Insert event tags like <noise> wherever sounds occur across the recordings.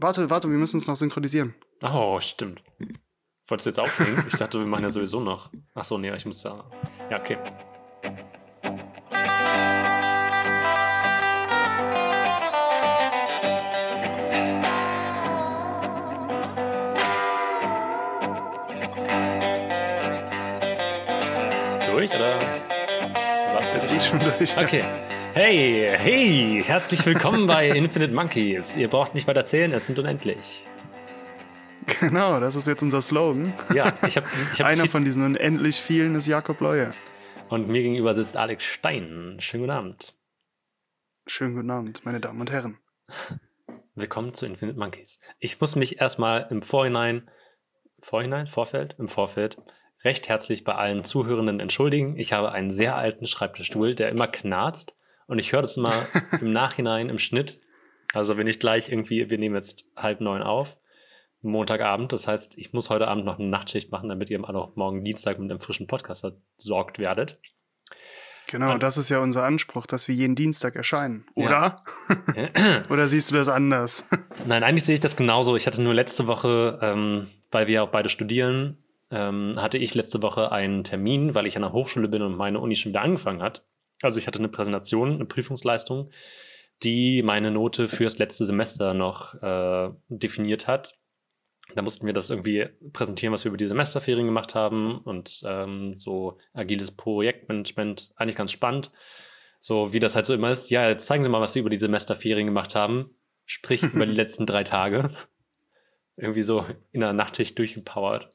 Warte, warte, wir müssen uns noch synchronisieren. Oh, stimmt. Wolltest du jetzt aufnehmen? Ich dachte, wir machen ja sowieso noch. Ach so, nee, ich muss da. Ja, okay. Durch oder? Was Es ist schon durch. Okay. Hey, hey, herzlich willkommen bei <laughs> Infinite Monkeys. Ihr braucht nicht weiter zählen, es sind unendlich. Genau, das ist jetzt unser Slogan. Ja, ich habe ich hab Einer von diesen unendlich vielen ist Jakob Leue. Und mir gegenüber sitzt Alex Stein. Schönen guten Abend. Schönen guten Abend, meine Damen und Herren. Willkommen zu Infinite Monkeys. Ich muss mich erstmal im Vorhinein, Vorhinein, Vorfeld, im Vorfeld recht herzlich bei allen Zuhörenden entschuldigen. Ich habe einen sehr alten Schreibtischstuhl, der immer knarzt und ich höre das immer <laughs> im Nachhinein im Schnitt. Also wenn ich gleich irgendwie, wir nehmen jetzt halb neun auf, Montagabend, das heißt, ich muss heute Abend noch eine Nachtschicht machen, damit ihr auch morgen Dienstag mit einem frischen Podcast versorgt werdet. Genau, Und- das ist ja unser Anspruch, dass wir jeden Dienstag erscheinen, Ja. oder? <laughs> oder siehst du das anders? Nein, eigentlich sehe ich das genauso. Ich hatte nur letzte Woche, ähm, weil wir auch beide studieren, ähm, hatte ich letzte Woche einen Termin, weil ich an der Hochschule bin und meine Uni schon wieder angefangen hat. Also ich hatte eine Präsentation, eine Prüfungsleistung, die meine Note fürs letzte Semester noch äh, definiert hat. Da mussten wir das irgendwie präsentieren, was wir über die Semesterferien gemacht haben und ähm, so agiles Projektmanagement, eigentlich ganz spannend. So wie das halt so immer ist. Ja, jetzt zeigen Sie mal, was Sie über die Semesterferien gemacht haben. Sprich über die <laughs> letzten drei Tage. Irgendwie so in der Nachtschicht durchgepowert.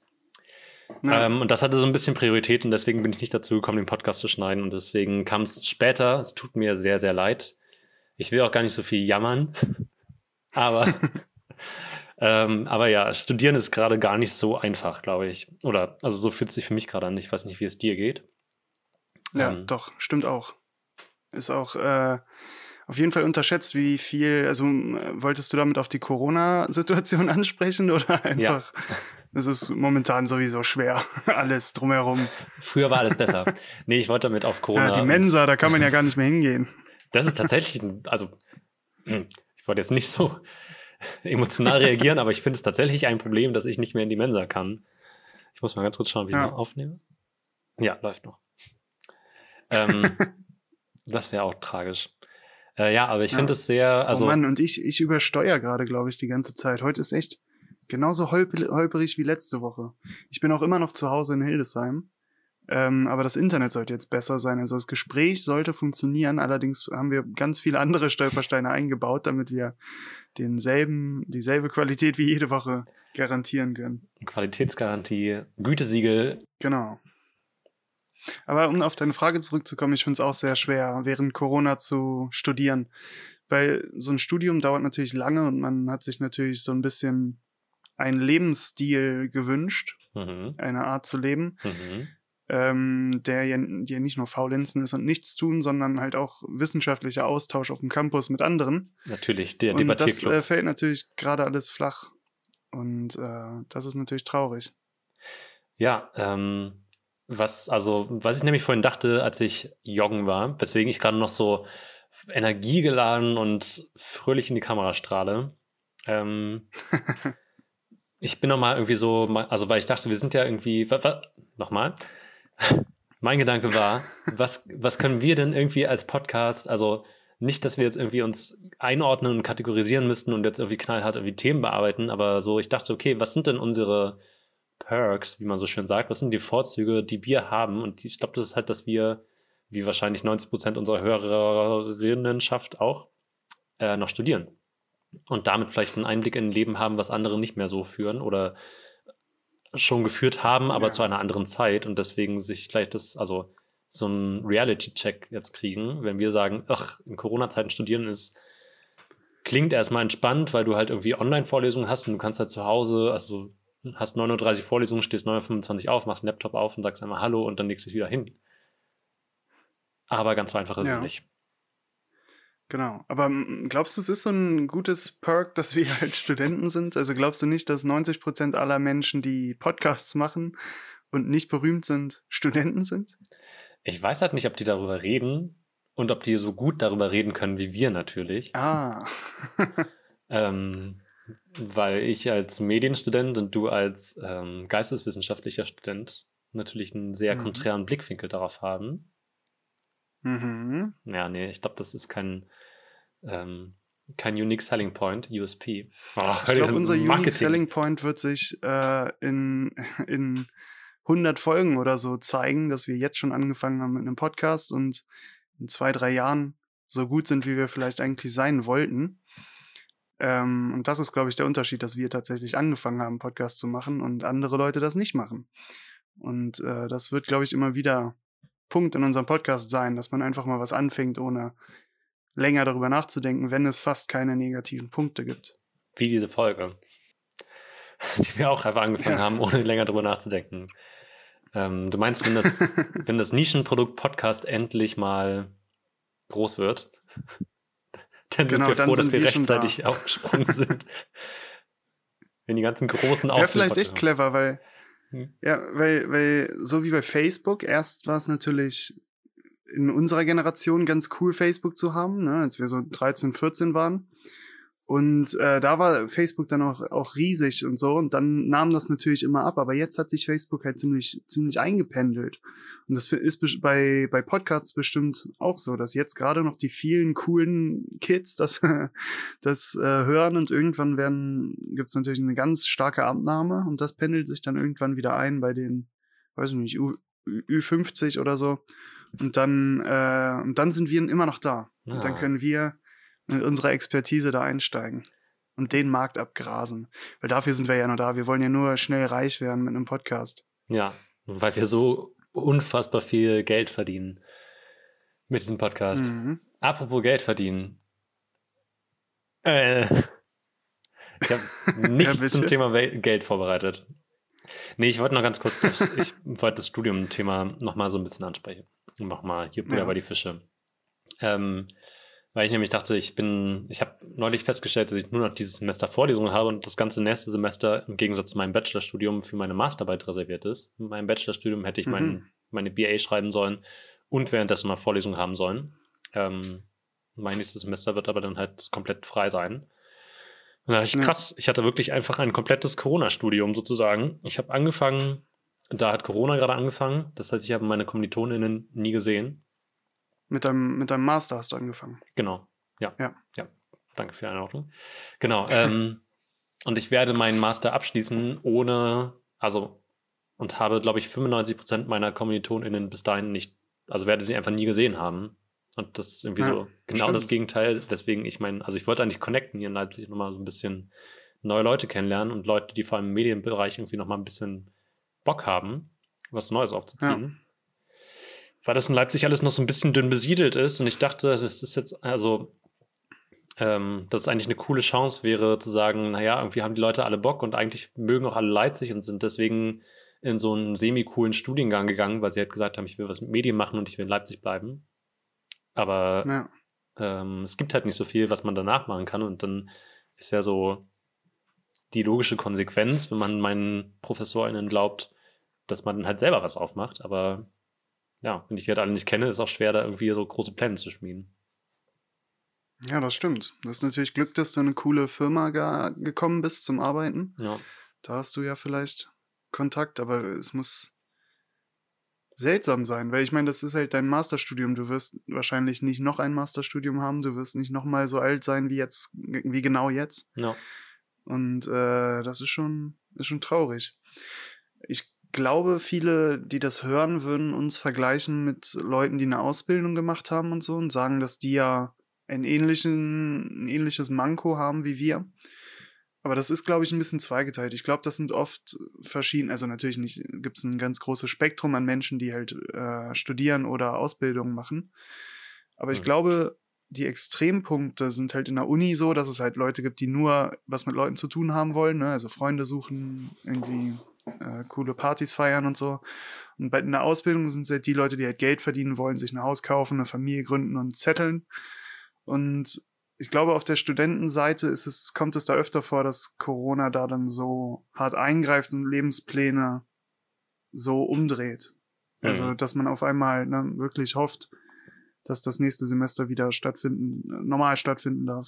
Ja. Ähm, und das hatte so ein bisschen Priorität und deswegen bin ich nicht dazu gekommen, den Podcast zu schneiden. Und deswegen kam es später. Es tut mir sehr, sehr leid. Ich will auch gar nicht so viel jammern. <laughs> aber, <laughs> ähm, aber ja, studieren ist gerade gar nicht so einfach, glaube ich. Oder, also so fühlt es sich für mich gerade an. Ich weiß nicht, wie es dir geht. Ja, Ähm. doch, stimmt auch. Ist auch äh, auf jeden Fall unterschätzt, wie viel, also wolltest du damit auf die Corona-Situation <laughs> ansprechen oder einfach, es ist momentan sowieso schwer, <laughs> alles drumherum. Früher war alles besser. nee, ich wollte damit auf Corona. Ja, die Mensa, da kann man ja gar nicht mehr hingehen. Das ist tatsächlich, ein, also hm, ich wollte jetzt nicht so emotional reagieren, aber ich finde es tatsächlich ein Problem, dass ich nicht mehr in die Mensa kann. Ich muss mal ganz kurz schauen, wie Ja. ich noch aufnehme. Ja, läuft noch. Ähm, <laughs> das wäre auch tragisch. Äh, ja, aber ich Ja. finde es sehr, also oh Mann, und ich, ich übersteuere gerade, glaube ich, die ganze Zeit. Heute ist echt genauso holp- holperig wie letzte Woche. Ich bin auch immer noch zu Hause in Hildesheim. Ähm, aber das Internet sollte jetzt besser sein. Also das Gespräch sollte funktionieren. Allerdings haben wir ganz viele andere Stolpersteine eingebaut, damit wir denselben, dieselbe Qualität wie jede Woche garantieren können. Qualitätsgarantie, Gütesiegel. Genau. Aber um auf deine Frage zurückzukommen, ich finde es auch sehr schwer, während Corona zu studieren. Weil so ein Studium dauert natürlich lange und man hat sich natürlich so ein bisschen einen Lebensstil gewünscht, Mhm, eine Art zu leben, mhm. ähm, der ja, ja nicht nur Faulenzen ist und nichts tun, sondern halt auch wissenschaftlicher Austausch auf dem Campus mit anderen. Natürlich, der und das äh, fällt natürlich gerade alles flach. Und äh, das ist natürlich traurig. Ja, ähm, was, also, was ich nämlich vorhin dachte, als ich joggen war, weswegen ich gerade noch so energiegeladen und fröhlich in die Kamera strahle. Ähm, <laughs> ich bin nochmal irgendwie so, also weil ich dachte, wir sind ja irgendwie, nochmal. <laughs> Mein Gedanke war, was, was können wir denn irgendwie als Podcast, also nicht, dass wir jetzt irgendwie uns einordnen und kategorisieren müssten und jetzt irgendwie knallhart irgendwie Themen bearbeiten, aber so, ich dachte, okay, was sind denn unsere Perks, wie man so schön sagt, was sind die Vorzüge, die wir haben? Und ich glaube, das ist halt, dass wir, wie wahrscheinlich 90 Prozent unserer Hörerinnenschaft auch, äh, noch studieren. Und damit vielleicht einen Einblick in ein Leben haben, was andere nicht mehr so führen oder schon geführt haben, aber Ja. zu einer anderen Zeit und deswegen sich vielleicht das, also so einen Reality-Check jetzt kriegen, wenn wir sagen, ach, in Corona-Zeiten studieren ist, klingt erstmal entspannt, weil du halt irgendwie Online-Vorlesungen hast und du kannst halt zu Hause, also hast 39 Vorlesungen, stehst 9.25 auf, machst den Laptop auf und sagst einmal Hallo und dann legst du dich wieder hin. Aber ganz so einfach ist Ja. es nicht. Genau. Aber mm, glaubst du, es ist so ein gutes Perk, dass wir <laughs> halt Studenten sind? Also glaubst du nicht, dass 90 Prozent aller Menschen, die Podcasts machen und nicht berühmt sind, Studenten sind? Ich weiß halt nicht, ob die darüber reden und ob die so gut darüber reden können wie wir natürlich. Ah. <laughs> Ähm, Weil ich als Medienstudent und du als ähm, geisteswissenschaftlicher Student natürlich einen sehr Mhm. konträren Blickwinkel darauf haben. Mhm. Ja, nee, ich glaube, das ist kein, ähm, kein Unique Selling Point, USP. Oh, Ich glaube, unser Unique Selling Point wird sich äh, in, <laughs> in 100 Folgen oder so zeigen, dass wir jetzt schon angefangen haben mit einem Podcast und in zwei, drei Jahren so gut sind, wie wir vielleicht eigentlich sein wollten. Ähm, und das ist, glaube ich, der Unterschied, dass wir tatsächlich angefangen haben, Podcast zu machen und andere Leute das nicht machen. Und äh, das wird, glaube ich, immer wieder Punkt in unserem Podcast sein, dass man einfach mal was anfängt, ohne länger darüber nachzudenken, wenn es fast keine negativen Punkte gibt. Wie diese Folge, <laughs> die wir auch einfach angefangen Ja. haben, ohne länger drüber nachzudenken. Ähm, du meinst, wenn das, <laughs> wenn das Nischenprodukt Podcast endlich mal groß wird, <laughs> dann Genau, sind wir froh, dass wir wir da. rechtzeitig aufgesprungen sind. wenn die ganzen großen Wäre vielleicht echt clever, weil, Hm. ja, weil, weil, so wie bei Facebook, erst war es natürlich in unserer Generation ganz cool, Facebook zu haben, ne, als wir so 13, 14 waren. Und äh, da war Facebook dann auch, auch riesig und so. Und dann nahm das natürlich immer ab. Aber jetzt hat sich Facebook halt ziemlich, ziemlich eingependelt. Und das ist bei, bei Podcasts bestimmt auch so, dass jetzt gerade noch die vielen coolen Kids das, <laughs> das äh, hören und irgendwann werden, gibt's natürlich eine ganz starke Abnahme und das pendelt sich dann irgendwann wieder ein bei den, weiß ich nicht, U, Ü 50 oder so. Und dann, äh, und dann sind wir immer noch da. Und dann Ah. können wir mit unserer Expertise da einsteigen und den Markt abgrasen. Weil dafür sind wir ja nur da. Wir wollen ja nur schnell reich werden mit einem Podcast. Ja, weil wir so unfassbar viel Geld verdienen mit diesem Podcast. Mhm. Apropos Geld verdienen. Äh, ich habe <laughs> nichts bitte? zum Thema Geld vorbereitet. Nee, ich wollte noch ganz kurz, aufs, ich wollte das Studium-Thema nochmal so ein bisschen ansprechen. Nochmal hier Butter Ja. bei die Fische. Ähm, weil ich nämlich dachte, ich bin, ich habe neulich festgestellt, dass ich nur noch dieses Semester Vorlesungen habe und das ganze nächste Semester im Gegensatz zu meinem Bachelorstudium für meine Masterarbeit reserviert ist. In meinem Bachelorstudium hätte ich mein, Mhm. meine BA schreiben sollen und währenddessen noch Vorlesungen haben sollen. Ähm, mein nächstes Semester wird aber dann halt komplett frei sein. Und da dachte ich, Ja. krass, ich hatte wirklich einfach ein komplettes Corona-Studium sozusagen. Ich habe angefangen, da hat Corona gerade angefangen. Das heißt, ich habe meine KommilitonInnen nie gesehen. Mit, deinem, mit deinem Master hast du angefangen. Genau. Ja. Ja. Ja. Danke für die Einordnung. Genau. ähm, <laughs> und ich werde meinen Master abschließen ohne, also, und habe, glaube ich, 95 Prozent meiner KommilitonInnen bis dahin nicht, also werde sie einfach nie gesehen haben. Und das ist irgendwie Ja, so genau stimmt. das Gegenteil, weswegen ich meine, also ich wollte eigentlich connecten hier in Leipzig nochmal so ein bisschen neue Leute kennenlernen und Leute, die vor allem im Medienbereich irgendwie nochmal ein bisschen Bock haben, was Neues aufzuziehen weil das in Leipzig alles noch so ein bisschen dünn besiedelt ist und ich dachte, das ist jetzt, also, ähm, dass es eigentlich eine coole Chance wäre, zu sagen, naja, irgendwie haben die Leute alle Bock und eigentlich mögen auch alle Leipzig und sind deswegen in so einen semi-coolen Studiengang gegangen, weil sie halt gesagt haben, ich will was mit Medien machen und ich will in Leipzig bleiben. Aber Ja. ähm, es gibt halt nicht so viel, was man danach machen kann. Und dann ist ja so die logische Konsequenz, wenn man meinen ProfessorInnen glaubt, dass man halt selber was aufmacht. Aber ja, wenn ich die halt alle nicht kenne, ist auch schwer, da irgendwie so große Pläne zu schmieden. ja, das stimmt. Das ist natürlich Glück, dass du in eine coole Firma ge gekommen bist zum Arbeiten. Ja, Da hast du ja vielleicht Kontakt, aber es muss seltsam sein, weil ich meine, das ist halt dein Masterstudium. Du wirst wahrscheinlich nicht noch ein Masterstudium haben, du wirst nicht noch mal so alt sein wie jetzt, wie genau jetzt. ja. Und äh, das ist schon, ist schon traurig. Ich glaube, viele, die das hören, würden uns vergleichen mit Leuten, die eine Ausbildung gemacht haben und so und sagen, dass die ja ein, ähnlichen, ein ähnliches Manko haben wie wir. Aber das ist, glaube ich, ein bisschen zweigeteilt. Ich glaube, das sind oft verschiedene, also natürlich nicht, gibt es ein ganz großes Spektrum an Menschen, die halt äh, studieren oder Ausbildungen machen. Aber ich Mhm. glaube, die Extrempunkte sind halt in der Uni so, dass es halt Leute gibt, die nur was mit Leuten zu tun haben wollen, ne? also Freunde suchen, irgendwie äh, coole Partys feiern und so. Und bei in der Ausbildung sind es halt die Leute, die halt Geld verdienen wollen, sich ein Haus kaufen, eine Familie gründen und zetteln. Und ich glaube, auf der Studentenseite ist es, kommt es da öfter vor, dass Corona da dann so hart eingreift und Lebenspläne so umdreht. Also, Mhm. dass man auf einmal ne, wirklich hofft, dass das nächste Semester wieder stattfinden, normal stattfinden darf.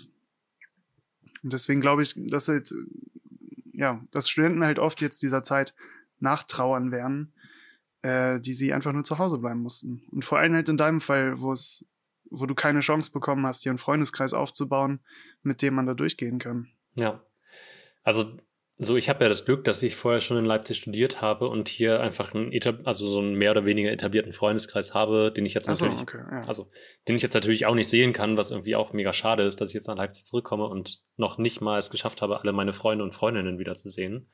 Und deswegen glaube ich, dass halt, ja, dass Studenten halt oft jetzt dieser Zeit nachtrauern werden, äh, die sie einfach nur zu Hause bleiben mussten. Und vor allem halt in deinem Fall, wo es, wo du keine Chance bekommen hast, hier einen Freundeskreis aufzubauen, mit dem man da durchgehen kann. Ja. Also so, ich habe ja das Glück, dass ich vorher schon in Leipzig studiert habe und hier einfach einen, also so einen mehr oder weniger etablierten Freundeskreis habe, den ich jetzt so, natürlich, okay, ja. also den ich jetzt natürlich auch nicht sehen kann, was irgendwie auch mega schade ist, dass ich jetzt nach Leipzig zurückkomme und noch nicht mal es geschafft habe, alle meine Freunde und Freundinnen wiederzusehen.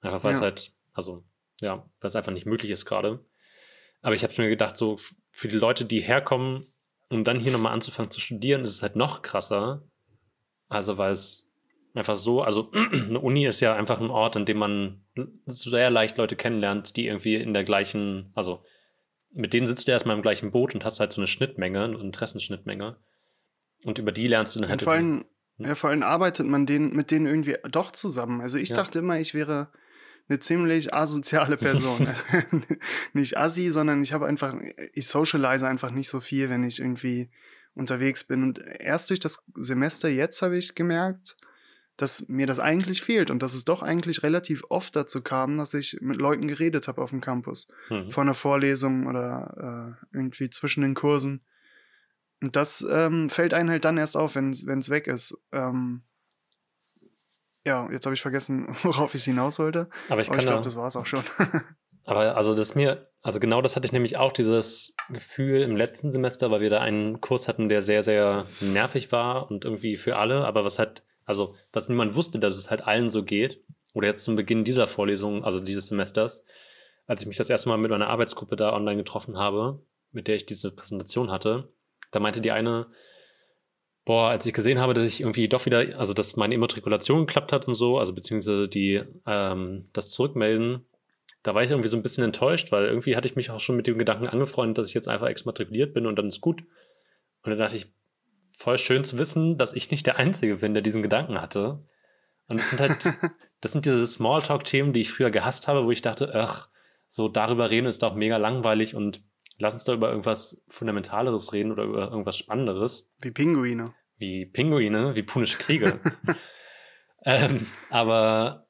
Einfach weil es Ja. halt, also ja, weil es einfach nicht möglich ist gerade. Aber ich habe mir gedacht, so für die Leute, die herkommen, um dann hier nochmal anzufangen zu studieren, ist es halt noch krasser. Also weil es einfach so, also <clears throat> eine Uni ist ja einfach ein Ort, an dem man sehr leicht Leute kennenlernt, die irgendwie in der gleichen, also mit denen sitzt du erstmal im gleichen Boot und hast halt so eine Schnittmenge, eine Interessenschnittmenge. Und über die lernst du dann halt. Und vor allem, Hm? ja, vor allem arbeitet man den, mit denen irgendwie doch zusammen. Also ich Ja. dachte immer, ich wäre eine ziemlich asoziale Person. <laughs> <laughs> nicht assi, sondern ich habe einfach, ich socialize einfach nicht so viel, wenn ich irgendwie unterwegs bin. Und erst durch das Semester jetzt habe ich gemerkt, dass mir das eigentlich fehlt und dass es doch eigentlich relativ oft dazu kam, dass ich mit Leuten geredet habe auf dem Campus. Mhm. Vor einer Vorlesung oder äh, irgendwie zwischen den Kursen. Und das ähm, fällt einem halt dann erst auf, wenn es weg ist. Ähm, ja, jetzt habe ich vergessen, <laughs> worauf ich hinaus wollte. Aber ich Aber ich glaube, da, das war es auch schon. <laughs> aber also das mir, also genau das hatte ich nämlich auch, dieses Gefühl im letzten Semester, weil wir da einen Kurs hatten, der sehr, sehr nervig war und irgendwie für alle, aber was halt, also was niemand wusste, dass es halt allen so geht. Oder jetzt zum Beginn dieser Vorlesung, also dieses Semesters, als ich mich das erste Mal mit meiner Arbeitsgruppe da online getroffen habe, mit der ich diese Präsentation hatte, da meinte die eine, boah, als ich gesehen habe, dass ich irgendwie doch wieder, also dass meine Immatrikulation geklappt hat und so, also beziehungsweise die, ähm, das Zurückmelden, da war ich irgendwie so ein bisschen enttäuscht, weil irgendwie hatte ich mich auch schon mit dem Gedanken angefreundet, dass ich jetzt einfach exmatrikuliert bin und dann ist gut. Und dann dachte ich, voll schön zu wissen, dass ich nicht der Einzige bin, der diesen Gedanken hatte. Und es sind halt, <laughs> das sind diese Smalltalk-Themen, die ich früher gehasst habe, wo ich dachte, ach, so darüber reden ist doch mega langweilig und lass uns da über irgendwas Fundamentaleres reden oder über irgendwas Spannenderes, Wie Pinguine. wie Pinguine, wie punische Kriege. <laughs> ähm, aber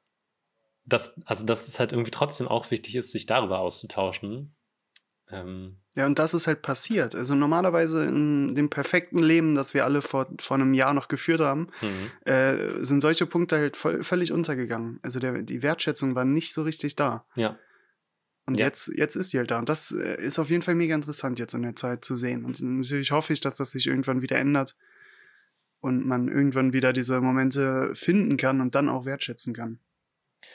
das, also dass es halt irgendwie trotzdem auch wichtig ist, sich darüber auszutauschen. Ähm, Ja, und das ist halt passiert. Also normalerweise in dem perfekten Leben, das wir alle vor, vor einem Jahr noch geführt haben, mhm. äh, sind solche Punkte halt voll, völlig untergegangen. Also der, die Wertschätzung war nicht so richtig da. ja, Und Ja. jetzt, jetzt ist die halt da. Und das äh, ist auf jeden Fall mega interessant jetzt in der Zeit zu sehen. Und natürlich hoffe ich, dass das sich irgendwann wieder ändert und man irgendwann wieder diese Momente finden kann und dann auch wertschätzen kann.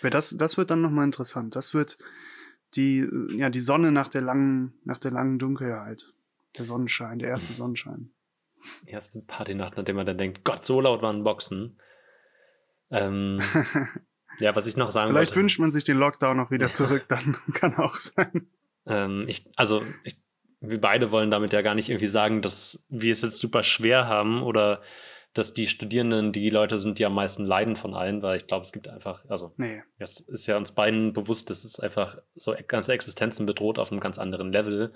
Weil das, das wird dann nochmal interessant. Das wird die, äh, ja, die Sonne nach der langen, nach der langen Dunkelheit. Der Sonnenschein, der erste Sonnenschein. erste Partynacht, nachdem man dann denkt, Gott, so laut waren Boxen. Ähm, <laughs> ja, was ich noch sagen Vielleicht wollte. wünscht man sich den Lockdown noch wieder zurück, dann <laughs> kann auch sein. Ähm, ich, also, ich, wir beide wollen damit ja gar nicht irgendwie sagen, dass wir es jetzt super schwer haben oder dass die Studierenden die Leute sind, die am meisten leiden von allen, weil ich glaube, es gibt einfach, also Nee. es ist ja uns beiden bewusst, dass es einfach so ganze Existenzen bedroht auf einem ganz anderen Level.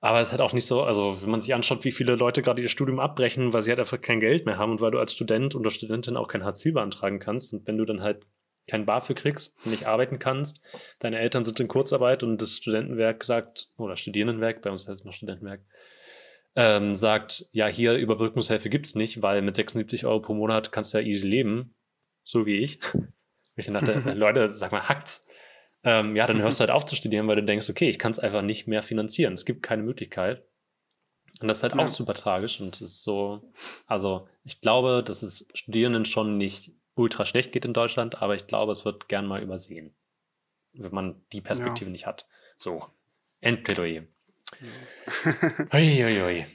Aber es ist halt auch nicht so, also wenn man sich anschaut, wie viele Leute gerade ihr Studium abbrechen, weil sie halt einfach kein Geld mehr haben und weil du als Student oder Studentin auch kein Hartz IV beantragen kannst und wenn du dann halt kein BAföG kriegst, nicht arbeiten kannst, deine Eltern sind in Kurzarbeit und das Studentenwerk sagt, oder Studierendenwerk, bei uns heißt es noch Studentenwerk, ähm, sagt, ja, hier Überbrückungshilfe gibt's nicht, weil mit 76 Euro pro Monat kannst du ja easy leben, so wie ich. <laughs> Ich dann dachte, <laughs> Leute, sag mal, hackt's. Ähm, ja, dann hörst du <laughs> halt auf zu studieren, weil du denkst, okay, ich kann es einfach nicht mehr finanzieren. Es gibt keine Möglichkeit. Und das ist halt Ja. auch super tragisch und es ist so, also ich glaube, dass es Studierenden schon nicht ultra schlecht geht in Deutschland, aber ich glaube, es wird gern mal übersehen, wenn man die Perspektive nicht hat. So, Endplädoyer. <laughs> Ui, ui, ui.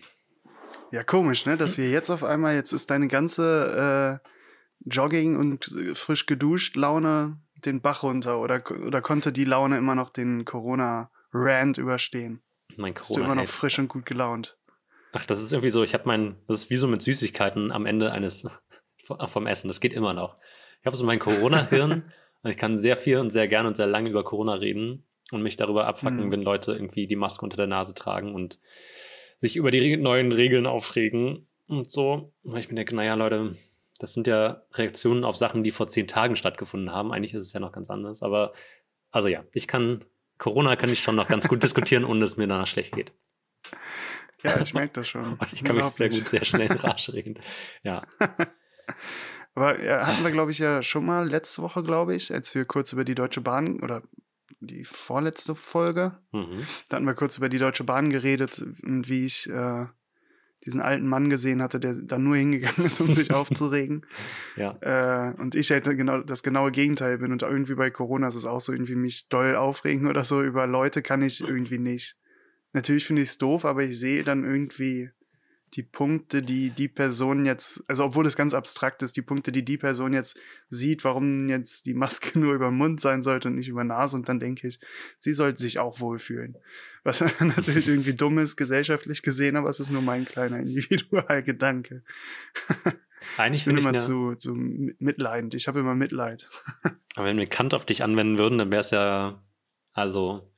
Ja, komisch, ne? Dass wir jetzt auf einmal, jetzt ist deine ganze äh, Jogging und äh, frisch geduscht Laune den Bach runter oder, oder konnte die Laune immer noch den Corona-Rant überstehen? Mein Bist du immer noch frisch und gut gelaunt? Ach, das ist irgendwie so, ich habe mein, das ist wie so mit Süßigkeiten am Ende eines <laughs> vom Essen. Das geht immer noch. Ich habe so mein Corona-Hirn <laughs> und ich kann sehr viel und sehr gern und sehr lange über Corona reden und mich darüber abfacken, Mhm. wenn Leute irgendwie die Maske unter der Nase tragen und sich über die re- neuen Regeln aufregen und so. Und ich mir denke, naja, Leute, Das sind ja Reaktionen auf Sachen, die vor zehn Tagen stattgefunden haben. Eigentlich ist es ja noch ganz anders. Aber also ja, ich kann, Corona kann ich schon noch ganz gut diskutieren, ohne dass es mir danach schlecht geht. Ja, ich merke das schon. <laughs> ich kann mich sehr gut, sehr schnell in Rage reden. <laughs> Ja. Aber hatten wir, glaube ich, ja schon mal letzte Woche, glaube ich, als wir kurz über die Deutsche Bahn oder die vorletzte Folge, mhm. da hatten wir kurz über die Deutsche Bahn geredet und wie ich äh, diesen alten Mann gesehen hatte, der da nur hingegangen ist, um sich <laughs> aufzuregen. Ja. Äh, und ich halt genau das genaue Gegenteil bin. Und irgendwie bei Corona ist es auch so irgendwie mich doll aufregen oder so. Über Leute kann ich irgendwie nicht. Natürlich finde ich es doof, aber ich sehe dann irgendwie die Punkte, die die Person jetzt, also obwohl das ganz abstrakt ist, die Punkte, die die Person jetzt sieht, warum jetzt die Maske <laughs> nur über den Mund sein sollte und nicht über Nase. Und dann denke ich, sie sollte sich auch wohlfühlen. Was <laughs> natürlich irgendwie dumm ist, gesellschaftlich gesehen, aber es ist nur mein kleiner Individualgedanke. <laughs> Eigentlich bin ich immer zu, zu mitleidend. Ich habe immer Mitleid. aber wenn wir Kant auf dich anwenden würden, dann wäre es ja, also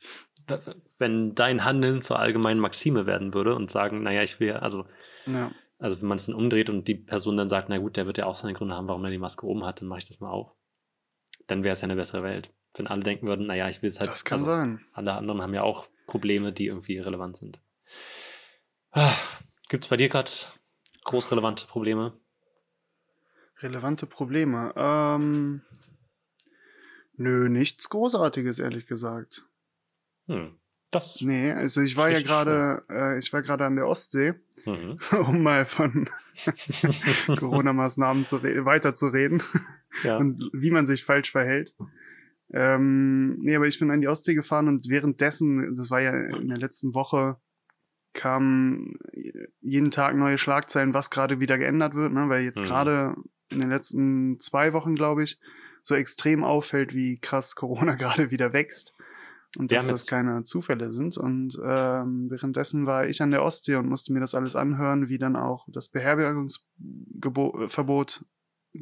wenn dein Handeln zur allgemeinen Maxime werden würde und sagen, naja, ich will, also, ja. also wenn man es dann umdreht und die Person dann sagt, na gut, der wird ja auch seine Gründe haben, warum er die Maske oben hat, dann mache ich das mal auch. Dann wäre es ja eine bessere Welt. Wenn alle denken würden, naja, ich will es halt. Das kann also, sein. Alle anderen haben ja auch Probleme, die irgendwie relevant sind. Ah, Gibt es bei dir gerade groß relevante Probleme? Relevante Probleme? Ähm, nö, nichts Großartiges, ehrlich gesagt. Hm. Das nee, also ich war ja gerade, äh, ich war gerade an der Ostsee, mhm. <laughs> um mal von <laughs> Corona-Maßnahmen zu weiterzureden ja. und wie man sich falsch verhält. Ähm, nee, aber ich bin an die Ostsee gefahren und währenddessen, das war ja in der letzten Woche, kamen jeden Tag neue Schlagzeilen, was gerade wieder geändert wird, ne? weil jetzt mhm. gerade in den letzten zwei Wochen, glaube ich, so extrem auffällt, wie krass Corona <laughs> gerade wieder wächst. Und dass das keine Zufälle sind. Und ähm, währenddessen war ich an der Ostsee und musste mir das alles anhören, wie dann auch das Beherbergungsverbot,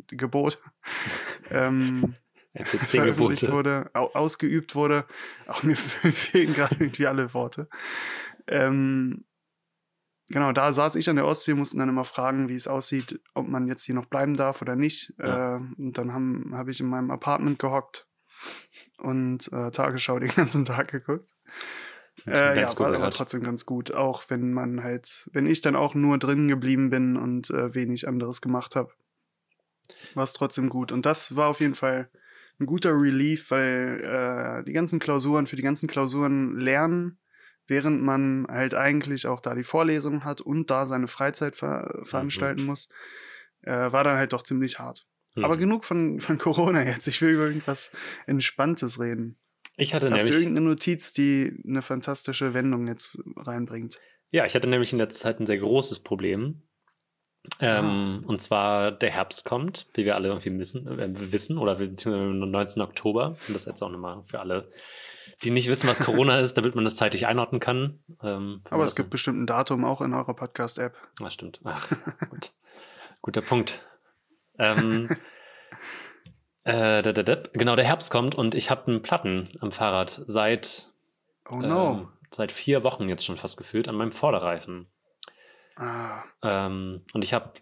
Gebot, <laughs> ähm, veröffentlicht wurde, ausgeübt wurde. Auch mir <laughs> fehlen gerade irgendwie alle Worte. Ähm, genau, da saß ich an der Ostsee, mussten dann immer fragen, wie es aussieht, ob man jetzt hier noch bleiben darf oder nicht. Ja. Äh, und dann habe hab ich in meinem Apartment gehockt und äh, Tagesschau den ganzen Tag geguckt. Äh, ja, war aber trotzdem ganz gut, auch wenn man halt, wenn ich dann auch nur drin geblieben bin und äh, wenig anderes gemacht habe, war es trotzdem gut. Und das war auf jeden Fall ein guter Relief, weil äh, die ganzen Klausuren, für die ganzen Klausuren lernen, während man halt eigentlich auch da die Vorlesungen hat und da seine Freizeit ver veranstalten mhm. muss, äh, war dann halt doch ziemlich hart. Hm. Aber genug von, von Corona jetzt. Ich will über irgendwas Entspanntes reden. Ich hatte Hast nämlich. du irgendeine Notiz, die eine fantastische Wendung jetzt reinbringt? Ja, ich hatte nämlich in der Zeit ein sehr großes Problem. Ähm, ah. Und zwar der Herbst kommt, wie wir alle irgendwie wissen, äh, wissen oder beziehungsweise 19. Oktober. Und das jetzt auch nochmal für alle, die nicht wissen, was Corona <laughs> ist, damit man das zeitlich einordnen kann. Ähm, Aber es gibt bestimmt ein Datum auch in eurer Podcast-App. Das ah, stimmt. Ach, gut. Guter Punkt. Ähm, <laughs> äh, genau, der Herbst kommt und ich habe einen Platten am Fahrrad seit, oh no. ähm, seit vier Wochen jetzt schon fast gefühlt an meinem Vorderreifen. Ah. Ähm, und ich habe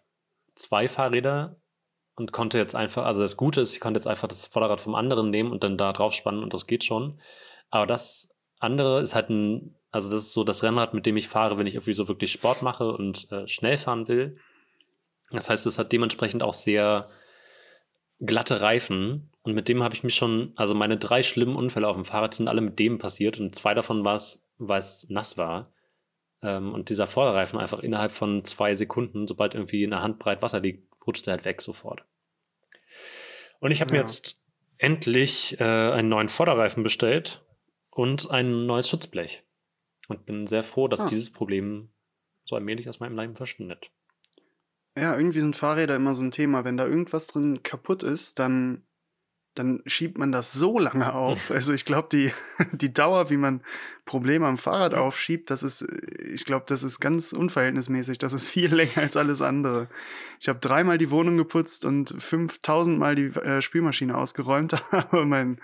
zwei Fahrräder und konnte jetzt einfach, also das Gute ist, ich konnte jetzt einfach das Vorderrad vom anderen nehmen und dann da drauf spannen und das geht schon. Aber das andere ist halt ein, also das ist so das Rennrad, mit dem ich fahre, wenn ich irgendwie so wirklich Sport mache und äh, schnell fahren will. Das heißt, es hat dementsprechend auch sehr glatte Reifen. Und mit dem habe ich mich schon, also meine drei schlimmen Unfälle auf dem Fahrrad sind alle mit dem passiert. Und zwei davon war es, weil es nass war. Ähm, und dieser Vorderreifen einfach innerhalb von zwei Sekunden, sobald irgendwie in der Handbreit Wasser liegt, rutscht er halt weg sofort. Und ich habe ja. mir jetzt endlich äh, einen neuen Vorderreifen bestellt und ein neues Schutzblech. Und bin sehr froh, dass ah. dieses Problem so allmählich aus meinem Leben verschwindet. Ja, irgendwie sind Fahrräder immer so ein Thema. Wenn da irgendwas drin kaputt ist, dann, dann schiebt man das so lange auf. <laughs> Also ich glaube, die, die Dauer, wie man Probleme am Fahrrad aufschiebt, das ist, ich glaube, das ist ganz unverhältnismäßig. Das ist viel <laughs> länger als alles andere. Ich habe dreimal die Wohnung geputzt und 5000 Mal die äh, Spülmaschine ausgeräumt, <laughs> aber mein,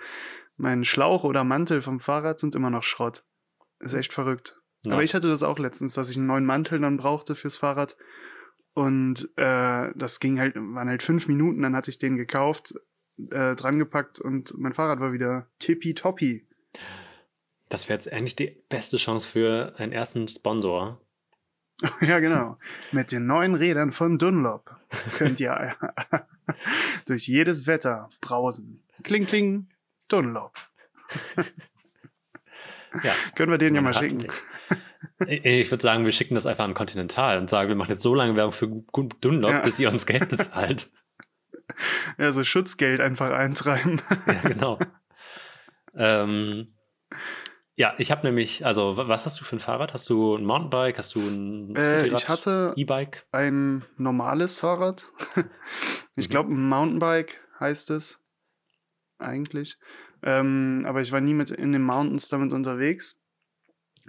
mein Schlauch oder Mantel vom Fahrrad sind immer noch Schrott. Ist echt verrückt. Ja. Aber ich hatte das auch letztens, dass ich einen neuen Mantel dann brauchte fürs Fahrrad. Und äh, das ging halt, waren halt fünf Minuten, dann hatte ich den gekauft, äh, drangepackt und mein Fahrrad war wieder tippitoppi. Das wäre jetzt eigentlich die beste Chance für einen ersten Sponsor. <laughs> Ja, genau. Mit den neuen Rädern von Dunlop könnt ihr <laughs> durch jedes Wetter brausen. Kling, kling, Dunlop. Ja, <laughs> Können wir den ja mal schicken. Ich würde sagen, wir schicken das einfach an Continental und sagen, wir machen jetzt so lange Werbung für Dunlop, Ja. bis ihr uns Geld bezahlt. <laughs> Ja, so Schutzgeld einfach eintreiben. ja, genau. ähm, ja, ich habe nämlich, also wa- was hast du für ein Fahrrad? Hast du ein Mountainbike? Hast du ein Äh, ich hatte E-Bike? ein normales Fahrrad. <laughs> Ich Mhm. glaube, ein Mountainbike heißt es eigentlich. Ähm, aber ich war nie mit in den Mountains damit unterwegs.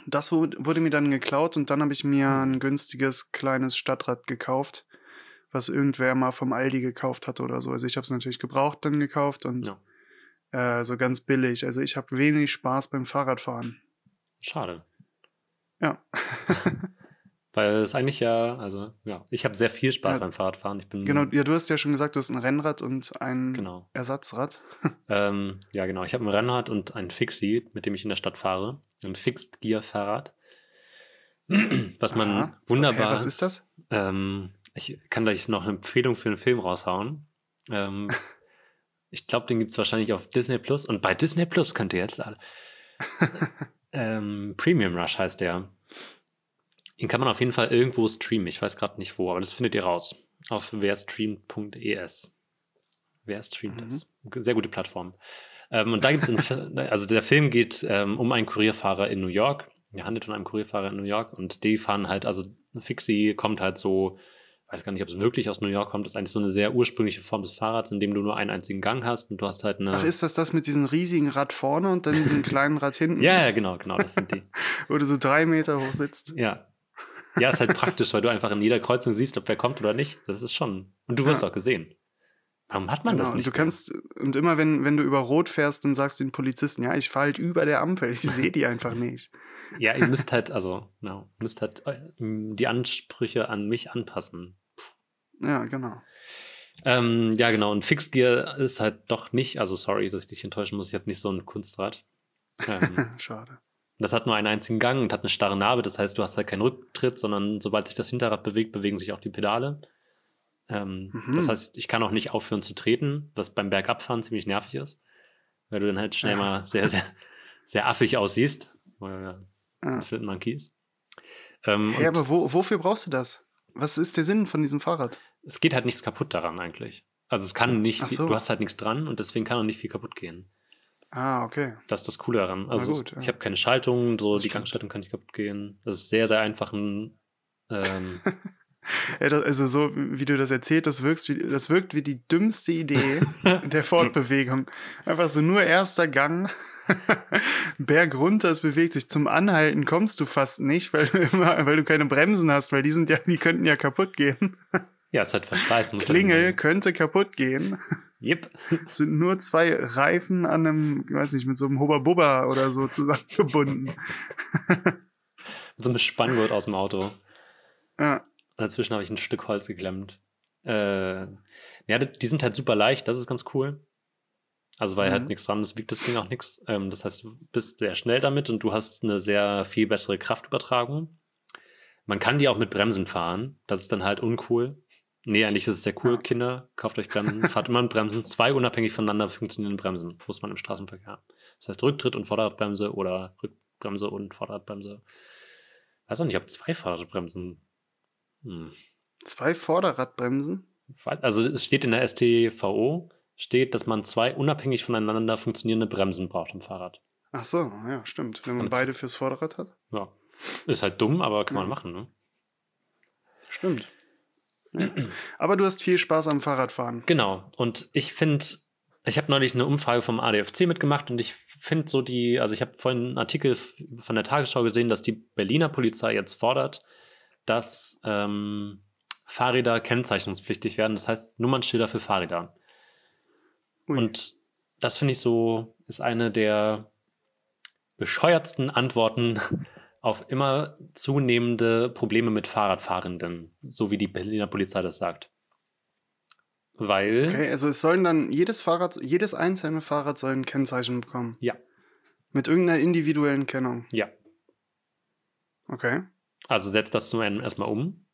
Das wu- wurde mir dann geklaut und dann habe ich mir ein günstiges kleines Stadtrad gekauft, was irgendwer mal vom Aldi gekauft hatte oder so. Also ich habe es natürlich gebraucht dann gekauft und äh, so ganz billig. Also ich habe wenig Spaß beim Fahrradfahren. Schade. Ja. <laughs> Weil es eigentlich ja, also ja, ich habe sehr viel Spaß Ja. beim Fahrradfahren. Ich bin Genau, ja, du hast ja schon gesagt, du hast ein Rennrad und ein genau. Ersatzrad. <laughs> Ähm, ja, genau. Ich habe ein Rennrad und ein Fixie, mit dem ich in der Stadt fahre. Ein Fixed Gear Fahrrad. <clears throat> Was man Aha. wunderbar. Hä, was ist das? Ähm, ich kann gleich noch eine Empfehlung für einen Film raushauen. Ähm, <laughs> ich glaube, den gibt es wahrscheinlich auf Disney Plus. Und bei Disney Plus könnt ihr jetzt alle. <laughs> ähm, Premium Rush heißt der. Den kann man auf jeden Fall irgendwo streamen. Ich weiß gerade nicht wo, aber das findet ihr raus. Auf werstreamt.es. Wer streamt das? Sehr gute Plattform. Ähm, und da gibt es, <laughs> also der Film geht ähm, um einen Kurierfahrer in New York. Er handelt von einem Kurierfahrer in New York und die fahren halt, also Fixie kommt halt so, weiß gar nicht, ob es wirklich aus New York kommt, ist eigentlich so eine sehr ursprüngliche Form des Fahrrads, in dem du nur einen einzigen Gang hast und du hast halt eine. Ach, ist das das mit diesem riesigen Rad vorne und dann diesem <laughs> kleinen Rad hinten? ja, ja, genau, genau, das sind die. <laughs> Wo du so drei Meter hoch sitzt. Ja. Ja, ist halt praktisch, weil du einfach in jeder Kreuzung siehst, ob wer kommt oder nicht. Das ist schon. Und du wirst Ja. auch gesehen. Warum hat man das Genau, nicht? und du mehr? kannst, und immer wenn, wenn du über Rot fährst, dann sagst du den Polizisten, ja, ich fahre halt über der Ampel, ich sehe die einfach <laughs> nicht. Ja, ihr müsst halt, also, ja, müsst halt äh, die Ansprüche an mich anpassen. Ja, genau. Ähm, ja, genau. Und Fixed Gear ist halt doch nicht, also sorry, dass ich dich enttäuschen muss, ich habe nicht so ein Kunstrad. <laughs> Ähm, Schade. Das hat nur einen einzigen Gang und hat eine starre Narbe, das heißt, du hast halt keinen Rücktritt, sondern sobald sich das Hinterrad bewegt, bewegen sich auch die Pedale. Ähm, Mhm. Das heißt, ich kann auch nicht aufhören zu treten, was beim Bergabfahren ziemlich nervig ist, weil du dann halt schnell Ja. mal sehr, sehr, sehr affig aussiehst. Weil, Ja. äh, Flint. Ähm, Hey, und aber wo, wofür brauchst du das? Was ist der Sinn von diesem Fahrrad? es geht halt nichts kaputt daran eigentlich. Also es kann nicht, so. du hast halt nichts dran und deswegen kann auch nicht viel kaputt gehen. Ah, okay. Das ist das Coole daran. Also gut, es, ja. ich habe keine Schaltung, so Das die. Gangschaltung kann nicht kaputt gehen. Das ist sehr, sehr einfach ein ähm, <laughs> Ja, das, also so, wie du das erzählt, das, wirkst wie, das wirkt wie die dümmste Idee <laughs> der Fortbewegung. Einfach so nur erster Gang, <laughs> Berg runter, es bewegt sich. Zum Anhalten kommst du fast nicht, weil du, immer, weil du keine Bremsen hast, weil die sind ja, die könnten ja kaputt gehen. ja, es ist halt Verschleiß. muss Klingel Halt, könnte kaputt gehen. Yep. <laughs> Sind nur zwei Reifen an einem, ich weiß nicht, mit so einem Hubba Bubba oder so zusammengebunden. <laughs> So ein Spanngurt aus dem Auto. Ja. Dazwischen habe ich ein Stück Holz geklemmt. Äh, ja, die die sind halt super leicht, das ist ganz cool. Also weil Mhm. halt nichts dran ist, wiegt das Ding auch nichts. Ähm, das heißt, du bist sehr schnell damit und du hast eine sehr viel bessere Kraftübertragung. Man kann die auch mit Bremsen fahren. Das ist dann halt uncool. Nee, eigentlich ist es sehr cool. Kinder. Kauft euch Bremsen, fahrt immer mit Bremsen. Zwei unabhängig voneinander funktionierende Bremsen muss man im Straßenverkehr. Das heißt Rücktritt und Vorderradbremse oder Rückbremse und Vorderradbremse. Weiß auch nicht, ob zwei Vorderradbremsen. Hm. Zwei Vorderradbremsen. Also es steht in der STVO, steht, dass man zwei unabhängig voneinander funktionierende Bremsen braucht im Fahrrad. Ach so, ja, stimmt. Wenn man Ganz- beide fürs Vorderrad hat. Ja. Ist halt dumm, aber kann man Ja. machen, ne? Stimmt. Ja. <clears throat> Aber du hast viel Spaß am Fahrradfahren. Genau. Und ich finde, ich habe neulich eine Umfrage vom ADFC mitgemacht und ich finde so die, also ich habe vorhin einen Artikel von der Tagesschau gesehen, dass die Berliner Polizei jetzt fordert, dass ähm, Fahrräder kennzeichnungspflichtig werden. Das heißt Nummernschilder für Fahrräder. Ui. Und das finde ich so, ist eine der bescheuertsten Antworten auf immer zunehmende Probleme mit Fahrradfahrenden, so wie die Berliner Polizei das sagt. Weil. Okay, also es sollen dann jedes Fahrrad, jedes einzelne Fahrrad soll ein Kennzeichen bekommen. Ja. Mit irgendeiner individuellen Kennung. Ja. Okay. Also setzt das zum einen erstmal um.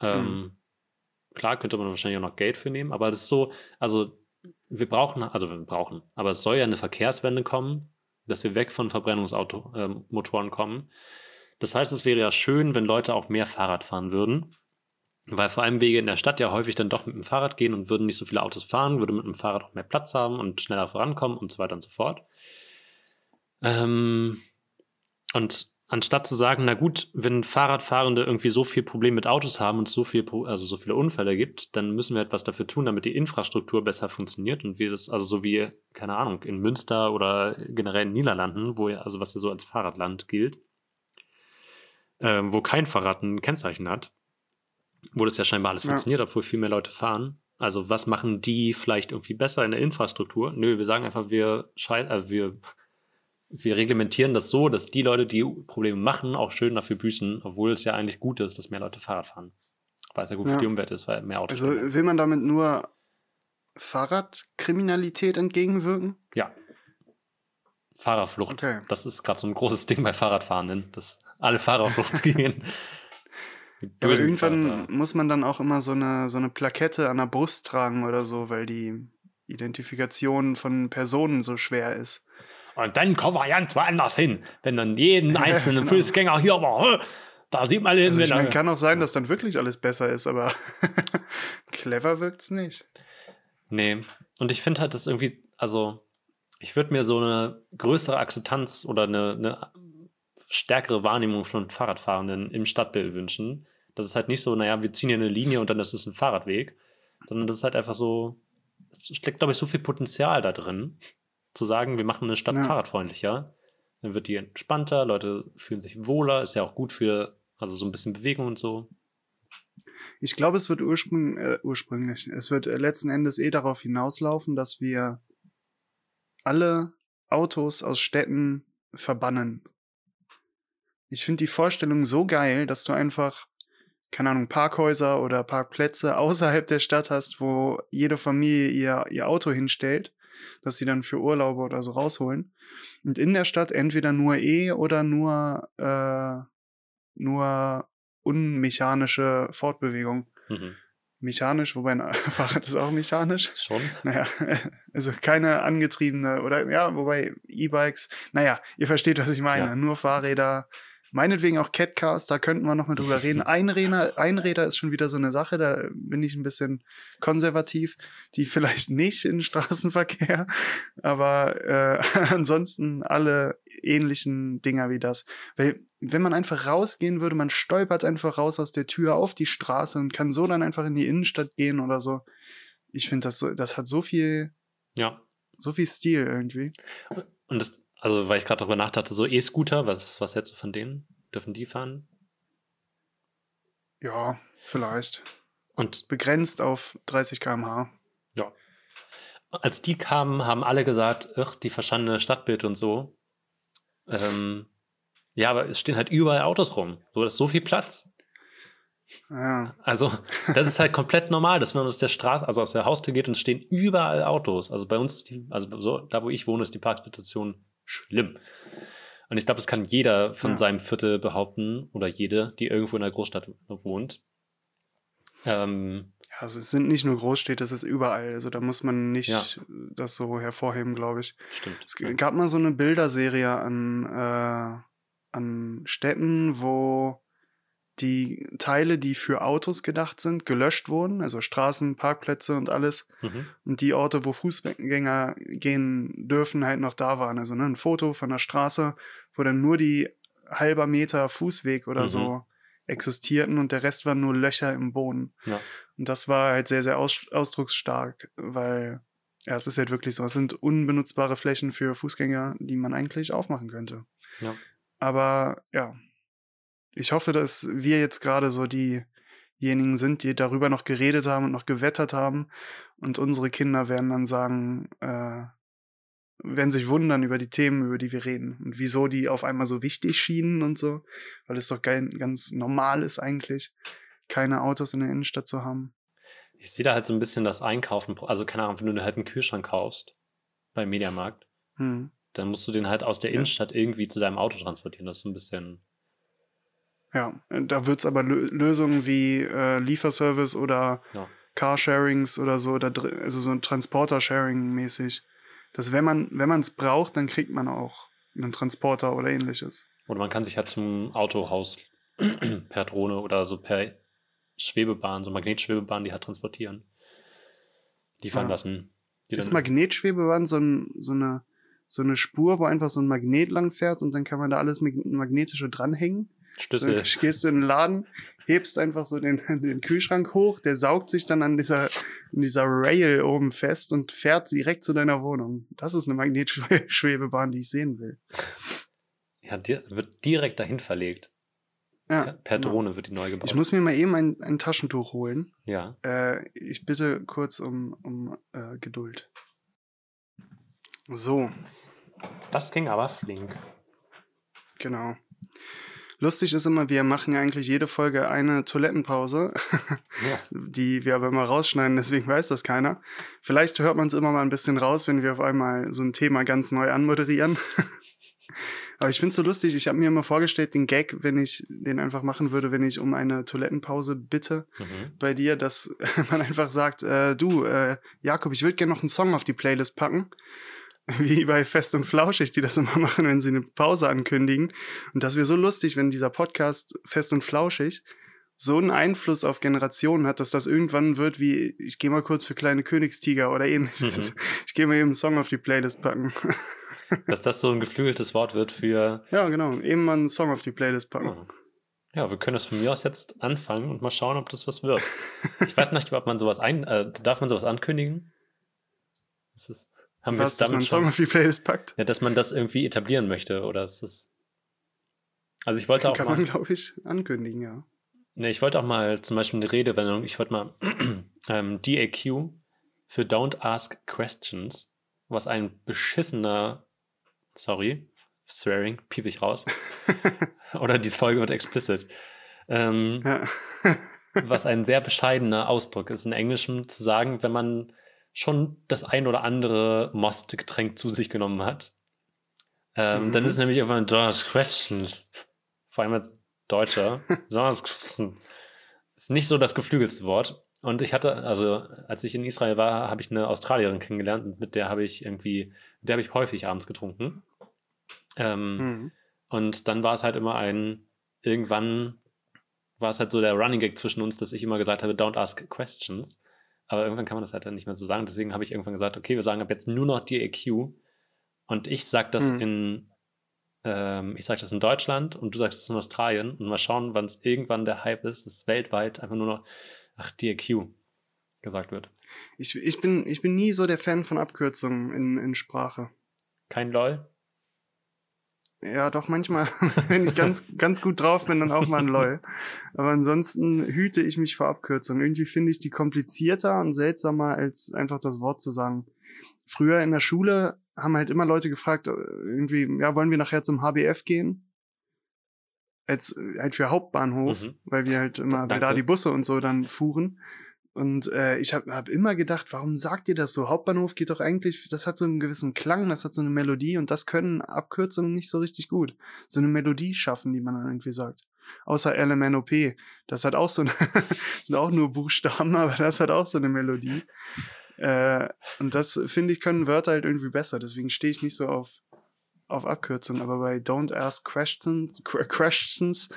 Ähm, Hm. Klar, könnte man wahrscheinlich auch noch Geld für nehmen, aber das ist so, also wir brauchen, also wir brauchen, aber es soll ja eine Verkehrswende kommen, dass wir weg von Verbrennungsmotoren kommen. Das heißt, es wäre ja schön, wenn Leute auch mehr Fahrrad fahren würden, weil vor allem Wege in der Stadt ja häufig dann doch mit dem Fahrrad gehen und würden nicht so viele Autos fahren, würde mit dem Fahrrad auch mehr Platz haben und schneller vorankommen und so weiter und so fort. Ähm, und anstatt zu sagen, na gut, wenn Fahrradfahrende irgendwie so viel Problem mit Autos haben und so viel, also so viele Unfälle gibt, dann müssen wir etwas dafür tun, damit die Infrastruktur besser funktioniert und wir das, also so wie, keine Ahnung, in Münster oder generell in den Niederlanden, wo ja, also was ja so als Fahrradland gilt, ähm, wo kein Fahrrad ein Kennzeichen hat, wo das ja scheinbar alles Ja. funktioniert, obwohl viel mehr Leute fahren. Also was machen die vielleicht irgendwie besser in der Infrastruktur? Nö, wir sagen einfach, wir schei also wir wir reglementieren das so, dass die Leute, die Probleme machen, auch schön dafür büßen, obwohl es ja eigentlich gut ist, dass mehr Leute Fahrrad fahren. Weil es ja gut für Ja. die Umwelt ist, weil mehr Autos Also will man damit nur Fahrradkriminalität entgegenwirken? Ja. Fahrerflucht. Okay. Das ist gerade so ein großes Ding bei Fahrradfahrenden, dass alle Fahrerflucht <laughs> gehen. Ja, aber irgendwann Fahrradfahrer. muss man dann auch immer so eine, so eine Plakette an der Brust tragen oder so, weil die Identifikation von Personen so schwer ist. Und dann kommen wir ganz woanders hin. Wenn dann jeden einzelnen Genau. Fußgänger hier war, da sieht man den, Also ich meine, kann auch sein, dass dann wirklich alles besser ist, aber <laughs> clever wirkt's nicht. Nee. Und ich finde halt, das irgendwie, also, ich würde mir so eine größere Akzeptanz oder eine, eine stärkere Wahrnehmung von Fahrradfahrenden im Stadtbild wünschen. Das ist halt nicht so, naja, wir ziehen hier eine Linie und dann ist es ein Fahrradweg, sondern das ist halt einfach so, es steckt, glaube ich, so viel Potenzial da drin, zu sagen, wir machen eine Stadt Ja. fahrradfreundlicher. Dann wird die entspannter, Leute fühlen sich wohler, ist ja auch gut für, also so ein bisschen Bewegung und so. Ich glaube, es wird ursprüng, äh, ursprünglich, es wird äh, letzten Endes eh darauf hinauslaufen, dass wir alle Autos aus Städten verbannen. Ich finde die Vorstellung so geil, dass du einfach, keine Ahnung, Parkhäuser oder Parkplätze <laughs> außerhalb der Stadt hast, wo jede Familie ihr, ihr Auto hinstellt, das sie dann für Urlaube oder so rausholen. Und in der Stadt entweder nur E oder nur, äh, nur unmechanische Fortbewegung. Mhm. Mechanisch, wobei ein <laughs> Fahrrad ist auch mechanisch. Schon. Naja, <laughs> also keine angetriebene oder ja, wobei E-Bikes, naja, ihr versteht, was ich meine. Ja. Nur Fahrräder, meinetwegen auch Catcars, da könnten wir noch mal drüber reden. <laughs> Einräder, Einräder ist schon wieder so eine Sache, da bin ich ein bisschen konservativ, die vielleicht nicht in Straßenverkehr, <laughs> aber äh, <laughs> ansonsten alle ähnlichen Dinger wie das. Weil wenn man einfach rausgehen würde, man stolpert einfach raus aus der Tür auf die Straße und kann so dann einfach in die Innenstadt gehen oder so. Ich finde, das, so, das hat so viel, Ja. so viel Stil irgendwie. Und das, also weil ich gerade darüber nachdachte, so E-Scooter, was, was hältst du von denen? Dürfen die fahren? Ja, vielleicht. Und Begrenzt auf 30 km/h. als die kamen, haben alle gesagt, ach, die verschandene Stadtbild und so. Ähm, ja, aber es stehen halt überall Autos rum. So ist so viel Platz. Ja. Also, das ist halt komplett normal, dass man aus der Straße, also aus der Haustür geht und es stehen überall Autos. Also bei uns ist die, also so, da wo ich wohne, ist die Parksituation schlimm. Und ich glaube, das kann jeder von Ja. seinem Viertel behaupten oder jede, die irgendwo in der Großstadt wohnt. Ähm, ja, also es sind nicht nur Großstädte, es ist überall. Also da muss man nicht Ja. das so hervorheben, glaube ich. stimmt. Es gab mal so eine Bilderserie an, äh, an Städten, wo die Teile, die für Autos gedacht sind, gelöscht wurden, also Straßen, Parkplätze und alles. Mhm. Und die Orte, wo Fußgänger gehen dürfen, halt noch da waren. Also ne, ein Foto von der Straße, wo dann nur die halber Meter Fußweg oder Mhm. so existierten und der Rest waren nur Löcher im Boden. Ja. Und das war halt sehr, sehr aus ausdrucksstark, weil ja, es ist halt wirklich so. Es sind unbenutzbare Flächen für Fußgänger, die man eigentlich aufmachen könnte. Ja. Aber ja, ich hoffe, dass wir jetzt gerade so diejenigen sind, die darüber noch geredet haben und noch gewettert haben. Und unsere Kinder werden dann sagen, äh, werden sich wundern über die Themen, über die wir reden und wieso die auf einmal so wichtig schienen und so, weil es doch ganz normal ist eigentlich, keine Autos in der Innenstadt zu haben. Ich sehe da halt so ein bisschen das Einkaufen, also keine Ahnung, wenn du halt einen Kühlschrank kaufst beim Mediamarkt, Hm. dann musst du den halt aus der Ja. Innenstadt irgendwie zu deinem Auto transportieren. Das ist ein bisschen. Ja, da wird es aber Lö Lösungen wie äh, Lieferservice oder Ja. Carsharings oder so, oder also so ein Transporter-Sharing-mäßig. Dass wenn man wenn man es braucht, dann kriegt man auch einen Transporter oder ähnliches. Oder man kann sich halt zum Autohaus <clears throat> per Drohne oder so per Schwebebahn, so Magnetschwebebahn, die halt transportieren. Liefern Ja. lassen. Die Ist Magnetschwebebahn so, ein, so, eine, so eine Spur, wo einfach so ein Magnet lang fährt und dann kann man da alles mag magnetische dranhängen? So, Schlüssel. gehst du in den Laden, hebst einfach so den, <laughs> den Kühlschrank hoch, der saugt sich dann an dieser, an dieser Rail oben fest und fährt direkt zu deiner Wohnung. Das ist eine Magnetschwebebahn, die ich sehen will. Ja, di wird direkt dahin verlegt. Ja, per genau. Drohne wird die neu gebaut. Ich muss mir mal eben ein, ein Taschentuch holen. ja. Äh, ich bitte kurz um, um äh, Geduld. So, Das ging aber flink. genau. Lustig ist immer, wir machen ja eigentlich jede Folge eine Toilettenpause, <laughs> Ja. die wir aber immer rausschneiden, deswegen weiß das keiner. Vielleicht hört man es immer mal ein bisschen raus, wenn wir auf einmal so ein Thema ganz neu anmoderieren. <laughs> aber ich finde es so lustig, ich habe mir immer vorgestellt, den Gag, wenn ich den einfach machen würde, wenn ich um eine Toilettenpause bitte, Mhm. bei dir, dass <laughs> man einfach sagt, äh, du, äh, Jakob, ich würde gerne noch einen Song auf die Playlist packen. Wie bei Fest und Flauschig, die das immer <laughs> machen, wenn sie eine Pause ankündigen. Und das wäre so lustig, wenn dieser Podcast Fest und Flauschig so einen Einfluss auf Generationen hat, dass das irgendwann wird wie, ich gehe mal kurz für kleine Königstiger oder ähnliches. Mhm. <laughs> Ich gehe mal eben einen Song auf die Playlist packen. <laughs> Dass das so ein geflügeltes Wort wird für. ja, genau. Eben mal einen Song auf die Playlist packen. Oh. Ja, wir können das von mir aus jetzt anfangen und mal schauen, ob das was wird. Ich weiß nicht, ob man sowas ein. Äh, darf man sowas ankündigen? Ist das, haben wir es dass man einen damit Song auf die Playlist packt? Ja, dass man das irgendwie etablieren möchte, oder ist das. Also ich wollte auch Kann mal. man, glaube ich, ankündigen, ja. Ne, ich wollte auch mal zum Beispiel eine Redewendung, ich wollte mal <clears throat> ähm, DAQ für Don't Ask Questions, was ein beschissener, sorry, swearing, piep ich raus. <laughs> Oder die Folge wird explicit. Ähm, ja. <laughs> was ein sehr bescheidener Ausdruck ist in Englischem zu sagen, wenn man schon das ein oder andere Most-Getränk zu sich genommen hat. Ähm, Mhm. Dann ist es nämlich irgendwann Don't Ask Questions. Vor allem als Deutscher. Don't Ask Questions. Ist nicht so das geflügelste Wort. Und ich hatte, also als ich in Israel war, habe ich eine Australierin kennengelernt und mit der habe ich irgendwie, mit der habe ich häufig abends getrunken. Ähm, Mhm. und dann war es halt immer ein, irgendwann war es halt so der Running Gag zwischen uns, dass ich immer gesagt habe, don't ask questions. Aber irgendwann kann man das halt dann nicht mehr so sagen. Deswegen habe ich irgendwann gesagt, okay, wir sagen ab jetzt nur noch DAQ. Und ich sage das Mhm. in, ähm, ich sage das in Deutschland und du sagst es in Australien. Und mal schauen, wann es irgendwann der Hype ist, dass weltweit einfach nur noch, ach, DAQ gesagt wird. Ich, ich, bin, ich bin nie so der Fan von Abkürzungen in, in Sprache. Kein LOL. Ja, doch manchmal, <laughs> wenn ich ganz, ganz gut drauf bin, dann auch mal ein LOL. Aber ansonsten hüte ich mich vor Abkürzungen. Irgendwie finde ich die komplizierter und seltsamer, als einfach das Wort zu sagen. Früher in der Schule haben halt immer Leute gefragt, äh, irgendwie, ja, wollen wir nachher zum HBF gehen? Als, äh, halt für Hauptbahnhof, Mhm. weil wir halt immer, da die Busse und so dann fuhren. Und äh, ich habe hab immer gedacht, warum sagt ihr das so? Hauptbahnhof geht doch eigentlich, das hat so einen gewissen Klang, das hat so eine Melodie und das können Abkürzungen nicht so richtig gut. So eine Melodie schaffen, die man dann irgendwie sagt. Außer LMNOP, das hat auch so eine, <laughs> sind auch nur Buchstaben, <laughs> aber das hat auch so eine Melodie. Äh, und das finde ich können Wörter halt irgendwie besser, deswegen stehe ich nicht so auf auf Abkürzungen, aber bei Don't Ask Questions, Qu- questions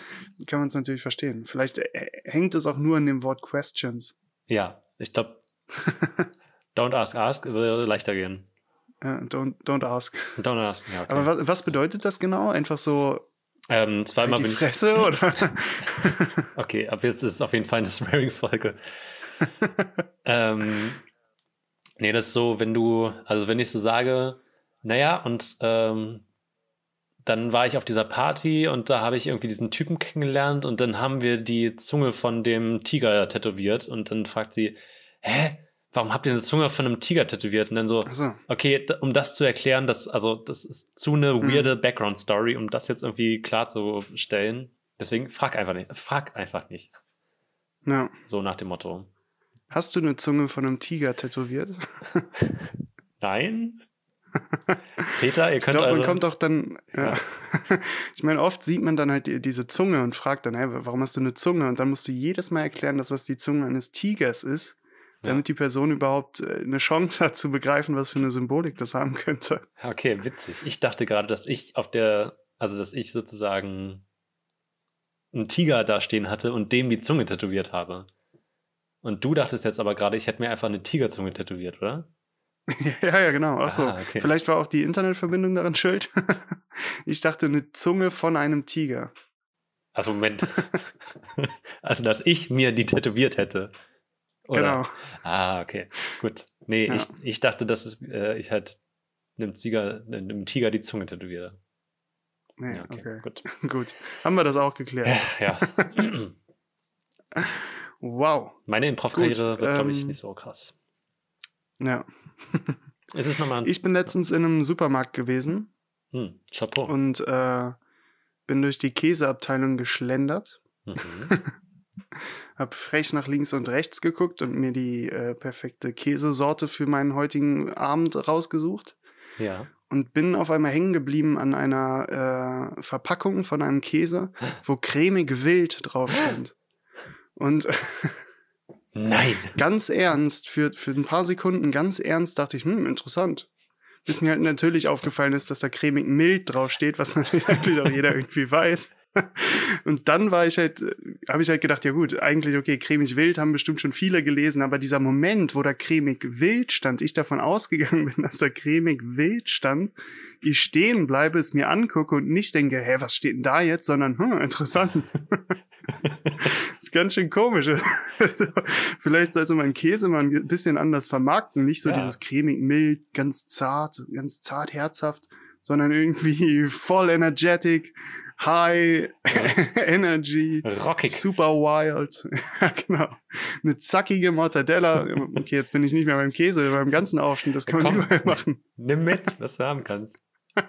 kann man es natürlich verstehen. Vielleicht äh, hängt es auch nur an dem Wort Questions. Ja, ich glaube, <laughs> don't ask, ask würde leichter gehen. Don't, don't ask. Don't ask, ja, okay. Aber was, was bedeutet das genau? Einfach so ähm, zweimal die bin ich Fresse <laughs> oder? Okay, ab jetzt ist es auf jeden Fall eine Swearing-Folge. <laughs> ähm, nee, das ist so, wenn du, also wenn ich so sage, naja, und ähm, dann war ich auf dieser Party und da habe ich irgendwie diesen Typen kennengelernt und dann haben wir die Zunge von dem Tiger tätowiert und dann fragt sie, hä, warum habt ihr eine Zunge von einem Tiger tätowiert? Und dann so, Achso. okay, um das zu erklären, das, also, das ist zu eine Mhm. weirde Background-Story, um das jetzt irgendwie klarzustellen. Deswegen frag einfach nicht. Frag einfach nicht. Ja. So nach dem Motto. Hast du eine Zunge von einem Tiger tätowiert? <laughs> Nein? Peter, ihr Ich könnt glaube, man eure- kommt auch dann. Ja. <laughs> Ich meine, oft sieht man dann halt die, diese Zunge und fragt dann, hey, warum hast du eine Zunge? Und dann musst du jedes Mal erklären, dass das die Zunge eines Tigers ist, damit die Person überhaupt äh, eine Chance hat zu begreifen, was für eine Symbolik das haben könnte. Okay, witzig. Ich dachte gerade, dass ich auf der, also dass ich sozusagen einen Tiger da stehen hatte und dem die Zunge tätowiert habe. Und du dachtest jetzt aber gerade, ich hätte mir einfach eine Tigerzunge tätowiert, oder? <laughs> ja, ja, genau. Achso. Ah, okay. Vielleicht war auch die Internetverbindung daran schuld. <laughs> ich dachte, eine Zunge von einem Tiger. Also Moment. <laughs> also, dass ich mir die tätowiert hätte. Oder? Genau. Ah, okay. Gut. Nee, Ja. ich, ich dachte, dass es, äh, ich halt einem Tiger, einem Tiger die Zunge tätowiere. Nee, Ja, okay, okay. gut. Gut. Haben wir das auch geklärt. Ja. Wow. Meine Improv-Karriere wird, glaube ich, ähm, nicht so krass. Ja. Es ist nochmal ein Ich bin letztens in einem Supermarkt gewesen hm, Chapeau. und äh, bin durch die Käseabteilung geschlendert, Mhm. <laughs> hab frech nach links und rechts geguckt und mir die äh, perfekte Käsesorte für meinen heutigen Abend rausgesucht Ja. und bin auf einmal hängen geblieben an einer äh, Verpackung von einem Käse, wo cremig wild drauf stand. <laughs> Und Nein. ganz ernst, für, für ein paar Sekunden ganz ernst dachte ich, hm, interessant. Bis mir halt natürlich aufgefallen ist, dass da cremig mild draufsteht, was <laughs> natürlich auch jeder irgendwie weiß. <laughs> Und dann war ich halt, habe ich halt gedacht, ja gut, eigentlich okay, cremig wild haben bestimmt schon viele gelesen, aber dieser Moment, wo da cremig wild stand, ich davon <laughs> ausgegangen bin, dass da cremig wild stand, ich stehen bleibe, es mir angucke und nicht denke, hä, was steht denn da jetzt, sondern, hm, interessant. <laughs> ist ganz schön komisch. Also, Vielleicht sollte man Käse mal ein bisschen anders vermarkten, nicht so Ja. dieses cremig mild, ganz zart, ganz zart herzhaft, sondern irgendwie voll energetic, high <laughs> energy, Rockig. super wild. <laughs> ja, genau. Eine zackige Mortadella. Okay, jetzt bin ich nicht mehr beim Käse, beim ganzen Aufschnitt. Das kann man Komm. überall machen. Nimm mit, was du haben kannst. <laughs>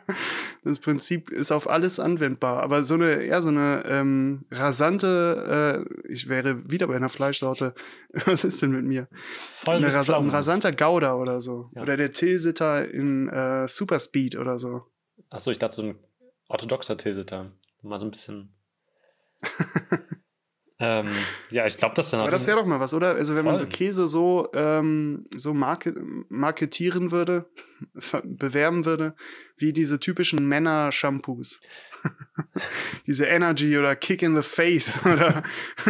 Das Prinzip ist auf alles anwendbar. Aber so eine, eher so eine ähm, rasante, äh, ich wäre wieder bei einer Fleischsorte. Was ist denn mit mir? Voll Eine rasa ein Pflaumenmus. rasanter Gouda oder so. Ja. Oder der Tilsiter in äh, Super Speed oder so. Achso, ich dachte, so ein orthodoxer Tilsiter. Mal so ein bisschen. <laughs> ähm, ja, ich glaube, das dann Aber das wäre doch mal was, oder? Also wenn man so Voll. Käse so, ähm, so market marketieren würde, bewerben würde, wie diese typischen Männer-Shampoos. <laughs> diese Energy oder Kick in the Face <laughs> oder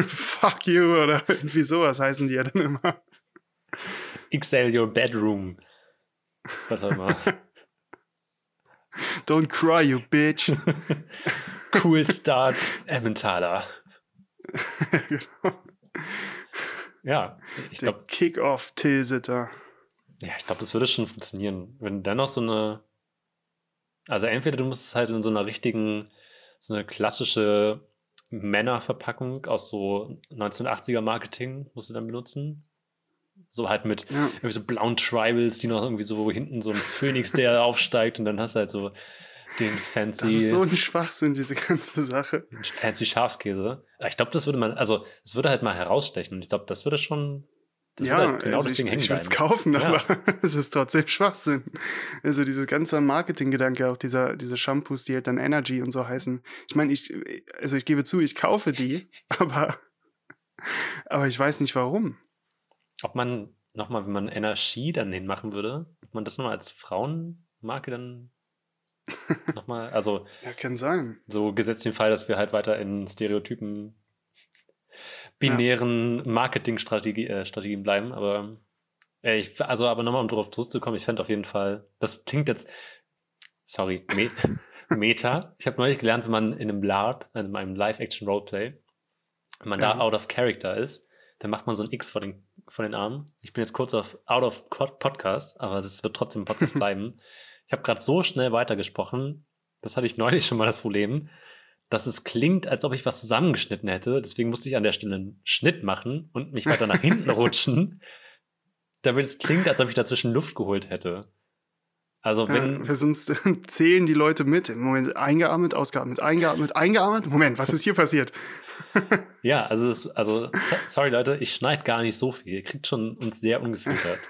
Fuck you oder irgendwie sowas heißen die ja dann immer. XL Your Bedroom. Was auch immer. Don't cry, you bitch. <laughs> cool Start Emmentaler. <laughs> genau. Ja, ich glaube, Kick-Off-Tilsiter. ja, ich glaube, das würde schon funktionieren. Wenn dann noch so eine. Also entweder du musst es halt in so einer richtigen, so eine klassische Männerverpackung aus so 1980er Marketing musst du dann benutzen. So halt mit Ja. irgendwie so blauen Tribals, die noch irgendwie so hinten so ein <laughs> Phönix, der aufsteigt und dann hast du halt so den fancy, Das ist so ein Schwachsinn, diese ganze Sache. fancy Schafskäse. Aber Ich glaube, das würde man, also es würde halt mal herausstechen und ich glaube, das würde schon, das ja, würde halt genau also das Ding ich, hängen ich würde es kaufen, Ja. aber <laughs> es ist trotzdem Schwachsinn. Also dieses ganze Marketinggedanke, auch dieser, diese Shampoos, die halt dann Energy und so heißen. Ich meine, ich, also ich gebe zu, ich kaufe die, <laughs> aber, aber ich weiß nicht warum. Ob man nochmal, wenn man Energie dann hinmachen würde, ob man das nochmal als Frauenmarke dann <laughs> nochmal, also Ja, kann sein. so gesetzt den Fall, dass wir halt weiter in Stereotypen binären Marketingstrategien äh, bleiben, aber äh, ich, also aber nochmal um darauf zurückzukommen, ich fände auf jeden Fall, das klingt jetzt, sorry, Me <laughs> Meta. Ich habe neulich gelernt, wenn man in einem LARP, in einem Live-Action-Roleplay, wenn man da Ja. out of character ist, dann macht man so ein X vor den, vor den Armen. Ich bin jetzt kurz auf out of Pod- Podcast, aber das wird trotzdem ein Podcast <laughs> bleiben. Ich habe gerade so schnell weitergesprochen, das hatte ich neulich schon mal das Problem, dass es klingt, als ob ich was zusammengeschnitten hätte. Deswegen musste ich an der Stelle einen Schnitt machen und mich weiter nach hinten <laughs> rutschen, damit es klingt, als ob ich dazwischen Luft geholt hätte. Also wenn. Ja, sonst <laughs> zählen die Leute mit. Im Moment eingeatmet, ausgeatmet, eingeatmet, eingeatmet. Moment, was ist hier passiert? Ja, also, es, also sorry Leute, ich schneide gar nicht so viel. Ihr kriegt schon uns sehr ungefiltert.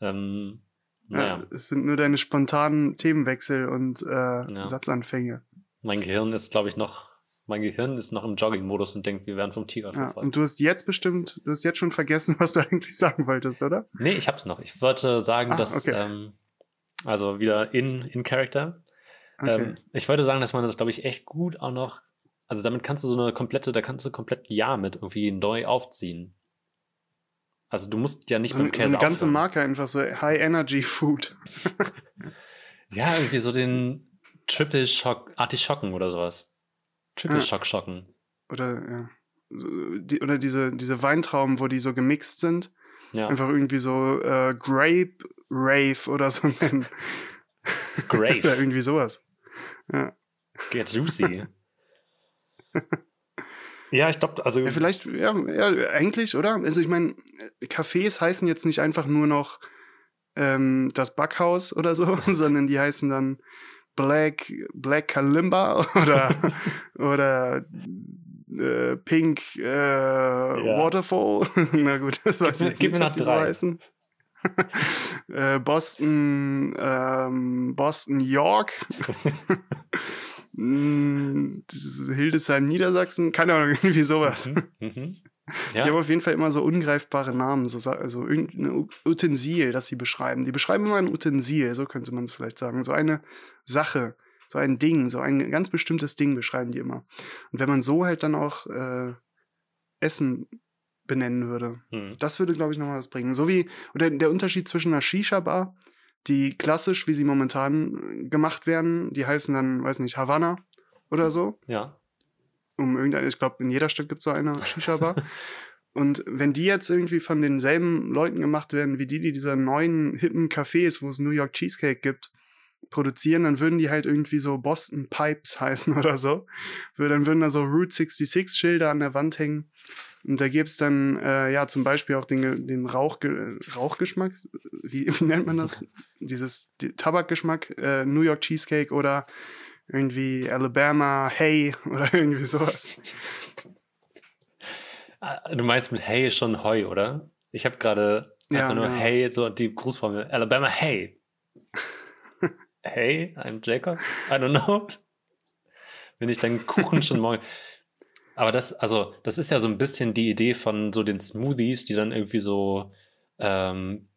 ähm, naja. Ja, es sind nur deine spontanen Themenwechsel und äh, ja. Satzanfänge. Mein Gehirn ist, glaube ich, noch mein Gehirn ist noch im Jogging-Modus und denkt, wir werden vom Tiger verfolgt. Ja, und du hast jetzt bestimmt, du hast jetzt schon vergessen, <laughs> was du eigentlich sagen wolltest, oder? Nee, ich hab's noch. Ich wollte sagen, ah, dass, okay. ähm, also wieder in, in Character. Okay. Ähm, ich wollte sagen, dass man das, glaube ich, echt gut auch noch, also damit kannst du so eine komplette, da kannst du komplett Jahr mit irgendwie neu aufziehen. Also du musst ja nicht so, beim Käse so eine ganze Marke einfach so High Energy Food. <laughs> ja, irgendwie so den Triple Shock Artischocken oder sowas. Triple Shock Schocken. Oder, ja. Die, oder diese, diese Weintrauben, wo die so gemixt sind. Ja. Einfach irgendwie so äh, Grape Rave oder so nennen. Grave. <laughs> oder irgendwie sowas. Ja. Get juicy. <laughs> ja, ich glaube, also. Ja, vielleicht, ja, ja, eigentlich, oder? Also, ich meine, Cafés heißen jetzt nicht einfach nur noch ähm, das Backhaus oder so, <laughs> sondern die heißen dann Black, Black Kalimba <laughs> oder, oder äh, Pink äh, ja. Waterfall. Na gut, das weiß ich jetzt Gib nicht, mir noch drei. heißen. äh, Boston, ähm, Boston, York. Mm, Hildesheim, Niedersachsen, keine Ahnung, <laughs> irgendwie sowas. Mhm. Mhm. Ja. Die haben auf jeden Fall immer so ungreifbare Namen, so, also irgendein Utensil, das sie beschreiben. Die beschreiben immer ein Utensil, so könnte man es vielleicht sagen. So eine Sache, so ein Ding, so ein ganz bestimmtes Ding beschreiben die immer. Und wenn man so halt dann auch äh, Essen benennen würde, hm. das würde, glaube ich, nochmal was bringen. So wie, oder der Unterschied zwischen einer Shisha-Bar, die klassisch, wie sie momentan gemacht werden, die heißen dann, weiß nicht, Havanna oder so. Ja um irgendeine, ich glaube, in jeder Stadt gibt es so eine Shisha-Bar. <laughs> Und wenn die jetzt irgendwie von denselben Leuten gemacht werden, wie die, die diese neuen hippen Cafés, wo es New York Cheesecake gibt, produzieren, dann würden die halt irgendwie so Boston Pipes <laughs> heißen oder so. Dann würden da so Route 66 Schilder an der Wand hängen. Und da gäbe es dann, äh, ja, zum Beispiel auch den, den Rauch, Rauchgeschmack, wie, <laughs> wie nennt man das? Dieses die Tabakgeschmack, äh, New York Cheesecake oder irgendwie Alabama, Hey <laughs> oder irgendwie sowas. Ah, du meinst mit Hey schon Heu, oder? Ich habe gerade ja, nur ja. Hey, so die Grußformel. Alabama, Hey. Hey, I'm Jacob. I don't know. Wenn ich dann Kuchen schon morgen. Aber das, also, das ist ja so ein bisschen die Idee von so den Smoothies, die dann irgendwie so ähm,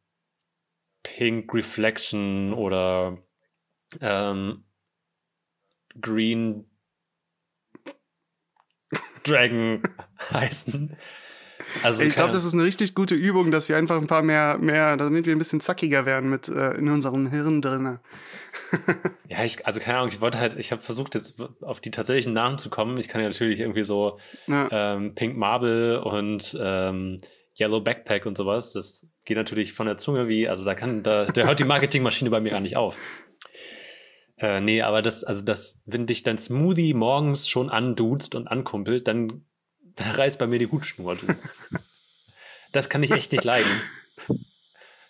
Pink Reflection oder ähm, Green Dragon <laughs> heißen. Also ich glaube, das ist eine richtig gute Übung, dass wir einfach ein paar mehr, mehr, damit wir ein bisschen zackiger werden mit äh, in unserem Hirn drin. <laughs> ja, ich, also keine Ahnung, ich wollte halt, ich habe versucht jetzt auf die tatsächlichen Namen zu kommen. Ich kann ja natürlich irgendwie so ja. ähm, Pink Marble und ähm, Yellow Backpack und sowas. Das geht natürlich von der Zunge wie, also da kann, da, der hört die Marketingmaschine bei mir gar nicht auf. Äh, nee, aber das, also das, wenn dich dein Smoothie morgens schon anduzt und ankumpelt, dann, dann reißt bei mir die Hutschnur, das kann ich echt nicht leiden.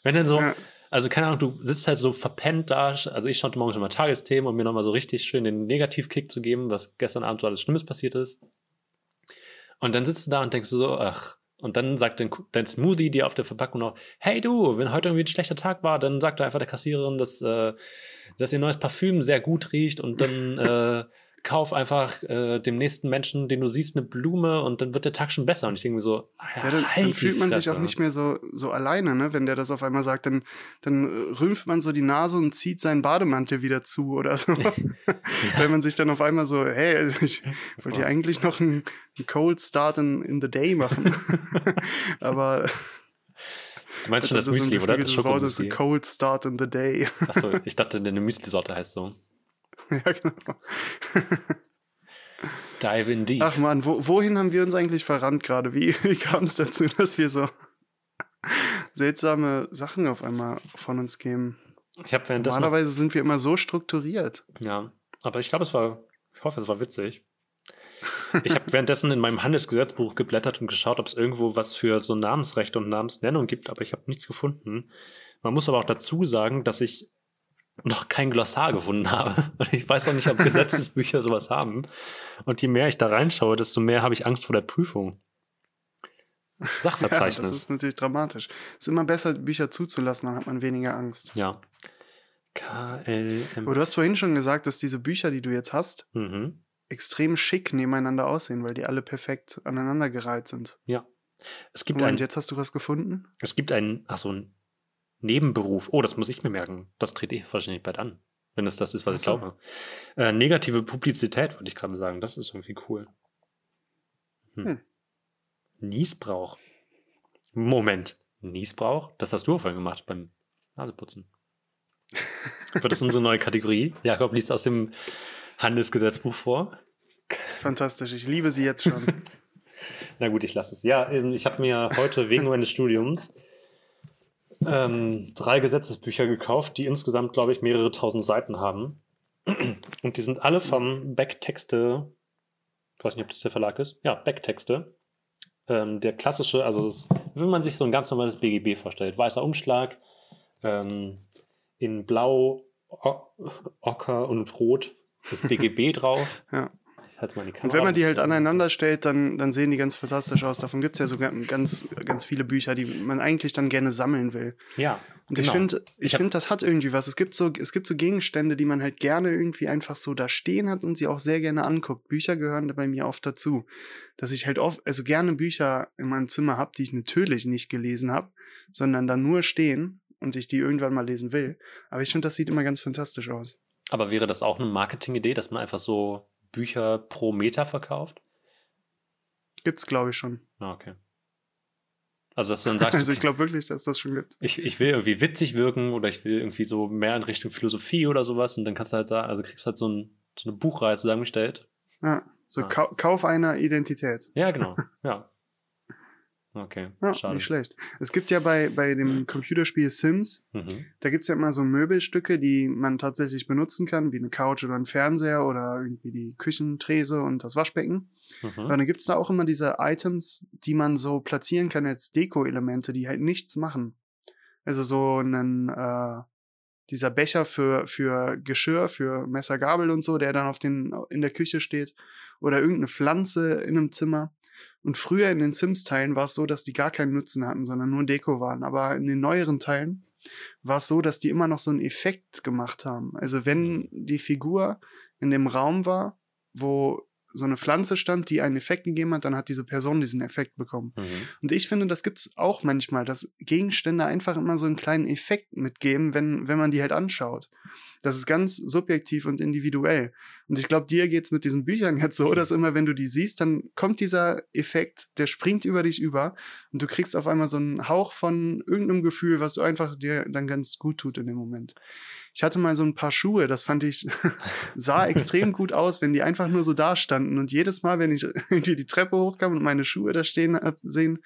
Wenn dann so, also keine Ahnung, du sitzt halt so verpennt da, also ich schaute morgens schon mal Tagesthemen, um mir nochmal so richtig schön den Negativkick zu geben, was gestern Abend so alles Schlimmes passiert ist. Und dann sitzt du da und denkst du so, ach, und dann sagt dein, dein Smoothie dir auf der Verpackung noch, hey du, wenn heute irgendwie ein schlechter Tag war, dann sagt einfach der Kassiererin, dass, äh, dass ihr neues Parfüm sehr gut riecht und dann äh, kauf einfach äh, dem nächsten Menschen, den du siehst, eine Blume und dann wird der Tag schon besser. Und ich denke mir so, ja, dann, dann fühlt man sich auch nicht mehr so, so alleine, ne? wenn der das auf einmal sagt. Dann, dann rümpft man so die Nase und zieht seinen Bademantel wieder zu oder so. <laughs> <laughs> ja. Wenn man sich dann auf einmal so, hey, also ich wollte ja eigentlich noch einen, einen Cold Start in, in the Day machen. <laughs> Aber Du meinst schon das, das Müsli, so oder? Das Wort ist a cold start in the day. Achso, ich dachte, eine Müsli-Sorte heißt so. <laughs> ja, genau. Dive in deep. Ach man, wo, wohin haben wir uns eigentlich verrannt gerade? Wie, <laughs> wie kam es dazu, dass wir so seltsame Sachen auf einmal von uns kämen? Ich habe Normalerweise sind wir immer so strukturiert. Ja, aber ich glaube, es war, ich hoffe, es war witzig. ich habe währenddessen in meinem Handelsgesetzbuch geblättert und geschaut, ob es irgendwo was für so Namensrechte und Namensnennung gibt, aber ich habe nichts gefunden. Man muss aber auch dazu sagen, dass ich noch kein Glossar gefunden habe. Und <laughs> ich weiß auch nicht, ob Gesetzesbücher sowas haben. Und je mehr ich da reinschaue, desto mehr habe ich Angst vor der Prüfung. Sachverzeichnis. <laughs> Ja, das ist natürlich dramatisch. Es ist immer besser, Bücher zuzulassen, dann hat man weniger Angst. Ja. KLM. Aber du hast vorhin schon gesagt, dass diese Bücher, die du jetzt hast, Mhm. extrem schick nebeneinander aussehen, weil die alle perfekt aneinandergereiht sind. Ja. Es gibt Moment, ein, jetzt hast du was gefunden? es gibt einen, ach so, einen Nebenberuf. Oh, das muss ich mir merken. Das trete ich wahrscheinlich bald an. Wenn es das ist, was ich Ach so. glaube. Äh, negative Publizität, wollte ich gerade sagen. Das ist irgendwie cool. Hm. Hm. Niesbrauch. Moment. Niesbrauch? Das hast du vorhin gemacht beim Naseputzen. <laughs> Wird das unsere neue Kategorie? Jakob liest aus dem Handelsgesetzbuch vor. Fantastisch, ich liebe sie jetzt schon. <laughs> Na gut, ich lasse es. Ja, ähm, ich habe mir heute wegen meines Studiums ähm, drei Gesetzesbücher gekauft, die insgesamt, glaube ich, mehrere tausend Seiten haben. <clears throat> Und die sind alle vom Backtexte, ich weiß nicht, ob das der Verlag ist, ja, Backtexte. Ähm, der klassische, also das, wenn man sich so ein ganz normales BGB vorstellt, weißer Umschlag, ähm, in Blau, Ocker und Rot das BGB <laughs> drauf. Ja. Ich mal in die Und Kamera, wenn man die halt aneinander stellt, dann, dann sehen die ganz fantastisch aus. Davon gibt es ja sogar ganz, ganz viele Bücher, die man eigentlich dann gerne sammeln will. Ja. Und ich genau. finde, Ich ich finde, das hat irgendwie was. Es gibt so, es gibt so Gegenstände, die man halt gerne irgendwie einfach so da stehen hat und sie auch sehr gerne anguckt. Bücher gehören da bei mir oft dazu. Dass ich halt oft, also gerne Bücher in meinem Zimmer habe, die ich natürlich nicht gelesen habe, sondern da nur stehen und ich die irgendwann mal lesen will. Aber ich finde, das sieht immer ganz fantastisch aus. Aber wäre das auch eine Marketingidee, dass man einfach so Bücher pro Meter verkauft? Gibt's, glaube ich, schon. Ah, okay. Also, dass du dann sagst, Also ich glaube wirklich, dass das schon gibt. ich, ich will irgendwie witzig wirken oder ich will irgendwie so mehr in Richtung Philosophie oder sowas und dann kannst du halt sagen, also kriegst halt so, ein, so eine Buchreihe zusammengestellt. Ja, so Ah. Kau Kauf einer Identität. Ja, genau. ja. Okay, Ja, schade. nicht schlecht. Es gibt ja bei, bei dem Computerspiel Sims, Mhm. da gibt es ja immer so Möbelstücke, die man tatsächlich benutzen kann, wie eine Couch oder ein Fernseher oder irgendwie die Küchentrese und das Waschbecken. Mhm. Und dann gibt es da auch immer diese Items, die man so platzieren kann als Deko-Elemente, die halt nichts machen. Also so einen, äh, dieser Becher für, für Geschirr, für Messer, Gabel und so, der dann auf den, in der Küche steht. Oder irgendeine Pflanze in einem Zimmer. Und früher in den Sims-Teilen war es so, dass die gar keinen Nutzen hatten, sondern nur Deko waren. Aber in den neueren Teilen war es so, dass die immer noch so einen Effekt gemacht haben. Also wenn die Figur in dem Raum war, wo so eine Pflanze stand, die einen Effekt gegeben hat, dann hat diese Person diesen Effekt bekommen. Mhm. Und ich finde, das gibt's auch manchmal, dass Gegenstände einfach immer so einen kleinen Effekt mitgeben, wenn, wenn man die halt anschaut. Das ist ganz subjektiv und individuell. Und ich glaube, dir geht's mit diesen Büchern jetzt so, dass immer, wenn du die siehst, dann kommt dieser Effekt, der springt über dich über und du kriegst auf einmal so einen Hauch von irgendeinem Gefühl, was du einfach dir dann ganz gut tut in dem Moment. Ich hatte mal so ein paar Schuhe, das fand ich, <laughs> sah extrem gut aus, wenn die einfach nur so da standen. Und jedes Mal, wenn ich <laughs> irgendwie die Treppe hochkam und meine Schuhe da stehen sehen,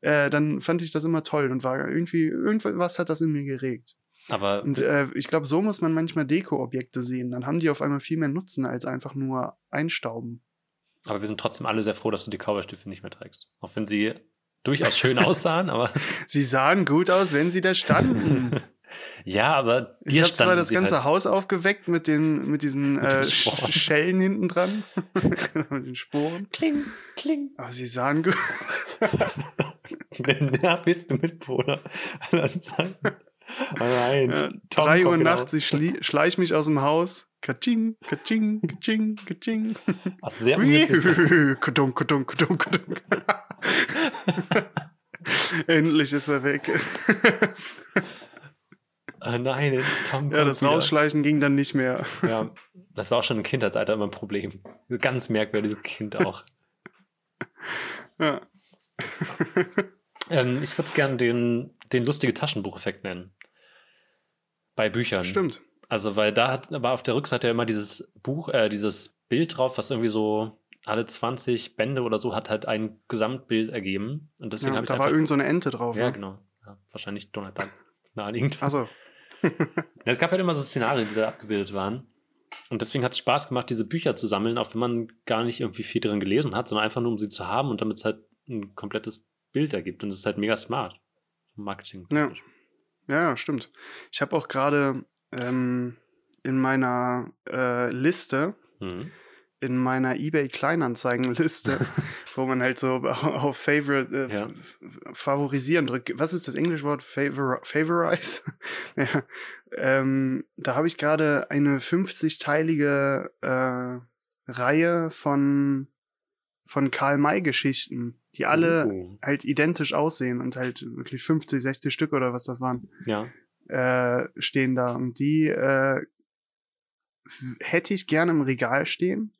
äh, dann fand ich das immer toll und war irgendwie, irgendwas hat das in mir geregt. Aber Und äh, ich glaube, so muss man manchmal Deko-Objekte sehen. Dann haben die auf einmal viel mehr Nutzen als einfach nur einstauben. Aber wir sind trotzdem alle sehr froh, dass du die Cowboy-Stiefel nicht mehr trägst. Auch wenn sie durchaus schön <laughs> aussahen, aber Sie sahen gut aus, wenn sie da standen. Ja, aber Ich habe zwar das ganze halt, Haus aufgeweckt mit, den, mit diesen <laughs> Mit äh, Schellen hinten dran. <laughs> mit den Sporen. kling, kling. Aber sie sahen gut. Der nervigste Mitbewohner aller Zeiten. Oh nein, Ja, Tom 3 Uhr nachts, ich schleich mich aus dem Haus. Katsching, katsching, katsching, katsching. <laughs> Ach, sehr. Kudunk, kudunk, kudunk, kudunk. Endlich ist er weg. Oh nein, Tom Ja, das wieder. Rausschleichen ging dann nicht mehr. Ja, <laughs> das war auch schon im Kindheitsalter immer ein Problem. Ganz merkwürdiges Kind auch. <laughs> Ja. <laughs> Ähm, ich würde es gerne den, den lustige Taschenbucheffekt nennen. Bei Büchern. Stimmt. Also, weil da hat, war auf der Rückseite ja immer dieses Buch, äh, dieses Bild drauf, was irgendwie so alle 20 Bände oder so hat halt ein Gesamtbild ergeben. Und deswegen Ja, habe ich da war einfach. irgend so eine Ente drauf. ja, ne? genau. Ja, wahrscheinlich Donald Duck naheliegend. Achso. <laughs> Es gab halt immer so Szenarien, die da abgebildet waren. Und deswegen hat es Spaß gemacht, diese Bücher zu sammeln, auch wenn man gar nicht irgendwie viel drin gelesen hat, sondern einfach nur, um sie zu haben und damit es halt ein komplettes Bild ergibt. Und das ist halt mega smart. Marketing. Ja. Ja, stimmt. Ich habe auch gerade ähm, in meiner äh, Liste, Mhm. In meiner eBay Kleinanzeigen-Liste, <laughs> wo man halt so <laughs> auf Favorite, äh, Ja. favorisieren drückt. Was ist das englische Wort? Favor favorize? <laughs> ja. ähm, da habe ich gerade eine 50-teilige äh, Reihe von, von Karl-May-Geschichten, die alle Oh. halt identisch aussehen und halt wirklich 50, 60 Stück oder was das waren Ja. äh, stehen da. Und die äh, hätte ich gerne im Regal stehen,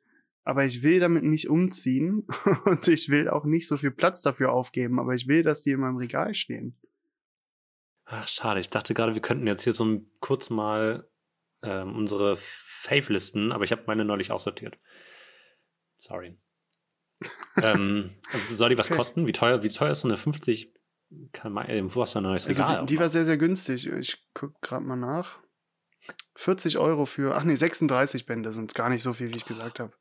aber ich will damit nicht umziehen <laughs> und ich will auch nicht so viel Platz dafür aufgeben, aber ich will, dass die in meinem Regal stehen. Ach, schade. Ich dachte gerade, wir könnten jetzt hier so ein, kurz mal ähm, unsere Fave-Listen, aber ich habe meine neulich aussortiert. Sorry. <laughs> ähm, soll die was Okay. kosten? Wie teuer, wie teuer ist so eine 50 km? Äh, wo hast du ein neues Also Regal? die, die war sehr, sehr günstig. Ich guck gerade mal nach. 40 Euro für, ach nee, 36 Bände sind gar nicht so viel, wie ich gesagt habe.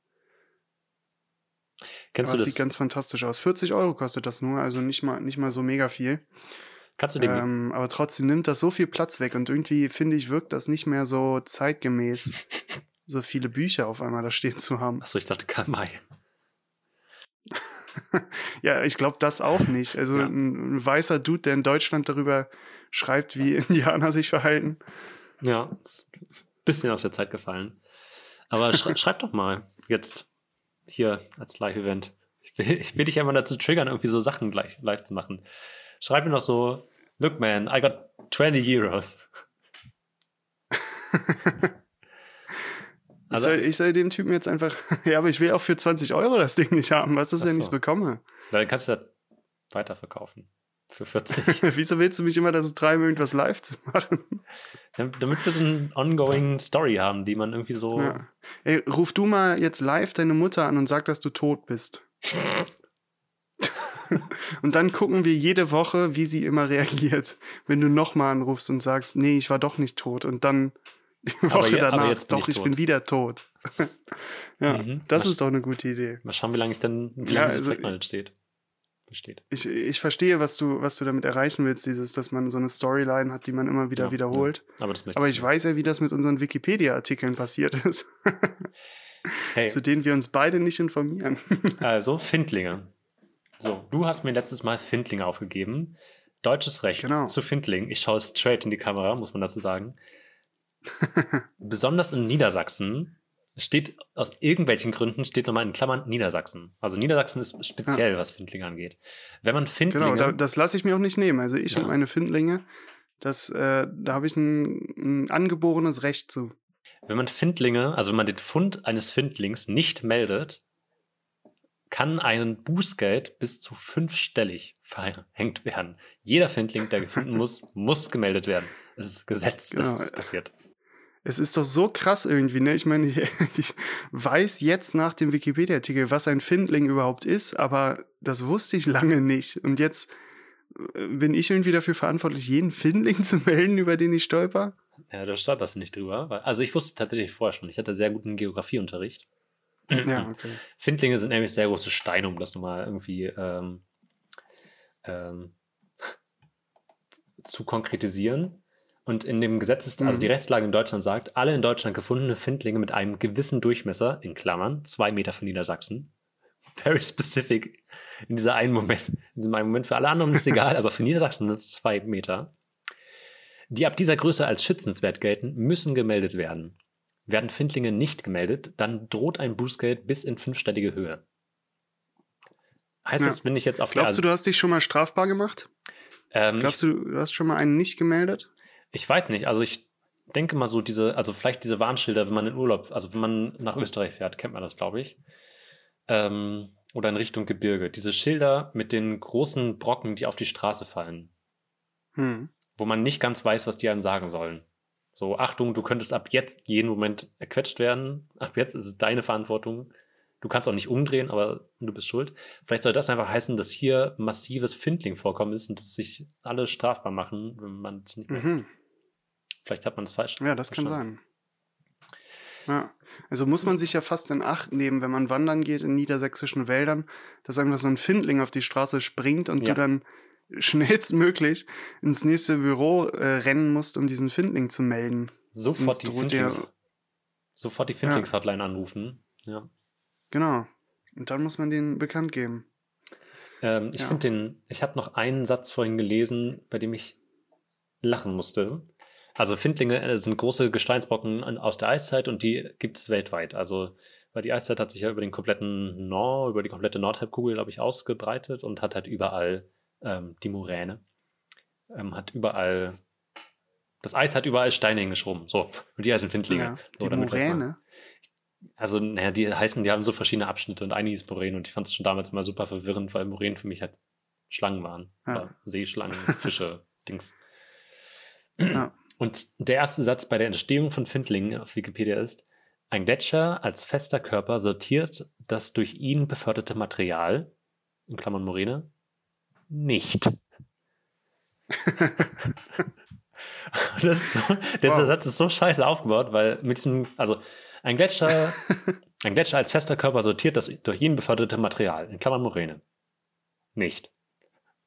Kennst Aber du das? sieht ganz fantastisch aus. 40 Euro kostet das nur, also nicht mal, nicht mal so mega viel. Kannst du den Ähm, aber trotzdem nimmt das so viel Platz weg und irgendwie finde ich, wirkt das nicht mehr so zeitgemäß, <laughs> so viele Bücher auf einmal da stehen zu haben. Achso, ich dachte Karl May. <laughs> Ja, ich glaube das auch nicht. Also Ja. ein, ein weißer Dude, der in Deutschland darüber schreibt, wie Indianer sich verhalten. Ja, ist ein bisschen aus der Zeit gefallen. Aber schrei <laughs> schreib doch mal jetzt hier als Live-Event. Ich will, ich will dich einmal dazu triggern, irgendwie so Sachen gleich live zu machen. Schreib mir noch so, look man, I got 20 Euros. <laughs> Ich, Also, soll, ich soll dem Typen jetzt einfach, <laughs> ja, aber ich will auch für 20 Euro das Ding nicht haben. Was ist, wenn so. ich es bekomme? dann kannst du das weiterverkaufen. Für 40. <laughs> Wieso willst du mich immer dazu treiben, irgendwas live zu machen? Dam- Damit wir so eine ongoing Story haben, die man irgendwie so. Ja. Ey, ruf du mal jetzt live deine Mutter an und sag, dass du tot bist. <laughs> und dann gucken wir jede Woche, wie sie immer reagiert, wenn du nochmal anrufst und sagst, nee, ich war doch nicht tot. Und dann die Woche je- danach, doch, ich ich, bin wieder tot. <laughs> ja, Mhm. das Was- ist doch eine gute Idee. Mal schauen, wie lange ich dann, wie Ja, lange dieses also- steht. Besteht. Ich, ich verstehe, was du, was du damit erreichen willst, dieses, dass man so eine Storyline hat, die man immer wieder Ja, wiederholt. Aber möchtest Aber du ich weiß ja, wie das mit unseren Wikipedia-Artikeln passiert ist, <laughs> Hey, zu denen wir uns beide nicht informieren. <laughs> also Findlinge. So, du hast mir letztes Mal Findlinge aufgegeben. Deutsches Recht Genau. zu Findlingen. Ich schaue straight in die Kamera, muss man dazu sagen. <laughs> Besonders in Niedersachsen steht aus irgendwelchen Gründen steht nochmal in Klammern Niedersachsen. Also Niedersachsen ist speziell, was Findlinge angeht. Wenn man Findlinge, Genau, da, das lasse ich mir auch nicht nehmen. Also ich Ja. und meine Findlinge, das, äh, da habe ich ein, ein angeborenes Recht zu. wenn man Findlinge, also wenn man den Fund eines Findlings nicht meldet, kann ein Bußgeld bis zu fünfstellig verhängt werden. Jeder Findling, der gefunden <laughs> muss, muss gemeldet werden. Das ist Gesetz, dass Genau. das passiert. Es ist doch so krass irgendwie, ne? Ich meine, <laughs> ich, weiß jetzt nach dem Wikipedia-Artikel, was ein Findling überhaupt ist, aber das wusste ich lange nicht. Und jetzt äh, bin ich irgendwie dafür verantwortlich, jeden Findling <laughs> zu melden, über den ich stolper. Ja, da stolperst du nicht drüber. Also ich wusste tatsächlich vorher schon, ich hatte sehr guten Geografieunterricht. Ja, <clears throat> okay. Findlinge sind nämlich sehr große Steine, um das nochmal irgendwie ähm, ähm, <laughs> zu konkretisieren. Und in dem Gesetz ist, also Mhm. die Rechtslage in Deutschland sagt, alle in Deutschland gefundene Findlinge mit einem gewissen Durchmesser, in Klammern, zwei Meter für Niedersachsen, <laughs> very specific, in dieser einen Moment, in diesem einen Moment, für alle anderen ist es <laughs> egal, aber für Niedersachsen sind es zwei Meter, die ab dieser Größe als schützenswert gelten, müssen gemeldet werden. Werden Findlinge nicht gemeldet, dann droht ein Bußgeld bis in fünfstellige Höhe. Heißt Ja. das, wenn ich jetzt auf Glaubst du, du hast dich schon mal strafbar gemacht? ähm, Glaubst du, du hast schon mal einen nicht gemeldet? Ich weiß nicht, also ich denke mal so diese, also vielleicht diese Warnschilder, wenn man in Urlaub, also wenn man nach Österreich fährt, kennt man das, glaube ich. Ähm, oder in Richtung Gebirge. Diese Schilder mit den großen Brocken, die auf die Straße fallen, Hm. wo man nicht ganz weiß, was die einem sagen sollen. So, Achtung, du könntest ab jetzt jeden Moment erquetscht werden. Ab jetzt ist es deine Verantwortung. Du kannst auch nicht umdrehen, aber du bist schuld. Vielleicht soll das einfach heißen, dass hier massives Findling-Vorkommen ist und dass sich alle strafbar machen, wenn man es nicht mehr Mhm. Vielleicht hat man es falsch. Ja, das kann verstanden. sein. Ja. Also muss man sich ja fast in Acht nehmen, wenn man wandern geht in niedersächsischen Wäldern, dass einfach so ein Findling auf die Straße springt und Ja. du dann schnellstmöglich ins nächste Büro äh, rennen musst, um diesen Findling zu melden. Sofort Sonst die Findlings, sofort die Findlings-Hotline anrufen. Ja. Genau. Und dann muss man den bekannt geben. Ähm, ich Ja. finde den, ich habe noch einen Satz vorhin gelesen, bei dem ich lachen musste. Also Findlinge äh, sind große Gesteinsbrocken aus der Eiszeit und die gibt es weltweit. Also weil die Eiszeit hat sich ja über den kompletten Nord, über die komplette Nordhalbkugel, glaube ich, ausgebreitet und hat halt überall ähm, die Moräne. Ähm, hat überall, das Eis hat überall Steine hingeschoben. So, und die heißen Findlinge. Ja. So, Die man. Moräne. Also, naja, die heißen, die haben so verschiedene Abschnitte und eine hieß Moräne und ich fand es schon damals immer super verwirrend, weil Moränen für mich halt Schlangen waren. Ja. Oder Seeschlangen, <laughs> Fische, Dings. Ja. Und der erste Satz bei der Entstehung von Findlingen auf Wikipedia ist: Ein Gletscher als fester Körper sortiert das durch ihn beförderte Material, in Klammern Moräne, nicht. <laughs> das ist so, dieser Wow. Satz ist so scheiße aufgebaut, weil mit diesem, also ein Gletscher, <laughs> ein Gletscher als fester Körper sortiert das durch ihn beförderte Material, in Klammern Moräne. Nicht.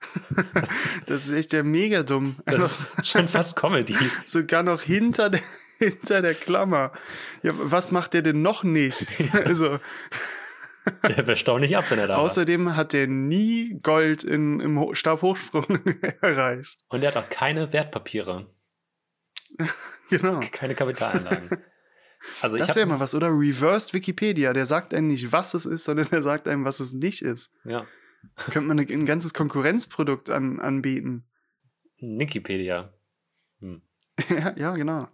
<laughs> Das ist echt der mega dumm. Das ist schon fast Comedy. <laughs> Sogar noch hinter der, hinter der Klammer. Ja, was macht der denn noch nicht? <laughs> Also, Der wäscht auch nicht ab, wenn er da war. außerdem hat der nie Gold in, im Ho- Stabhochsprung erreicht. Und er hat auch keine Wertpapiere, Genau. keine Kapitalanlagen. Also Das wäre mal was. Oder Reversed Wikipedia. Der sagt einem nicht, was es ist, sondern der sagt einem, was es nicht ist. ja, Könnte man ein ganzes Konkurrenzprodukt an, anbieten. Wikipedia. Hm. <laughs> ja, ja, genau.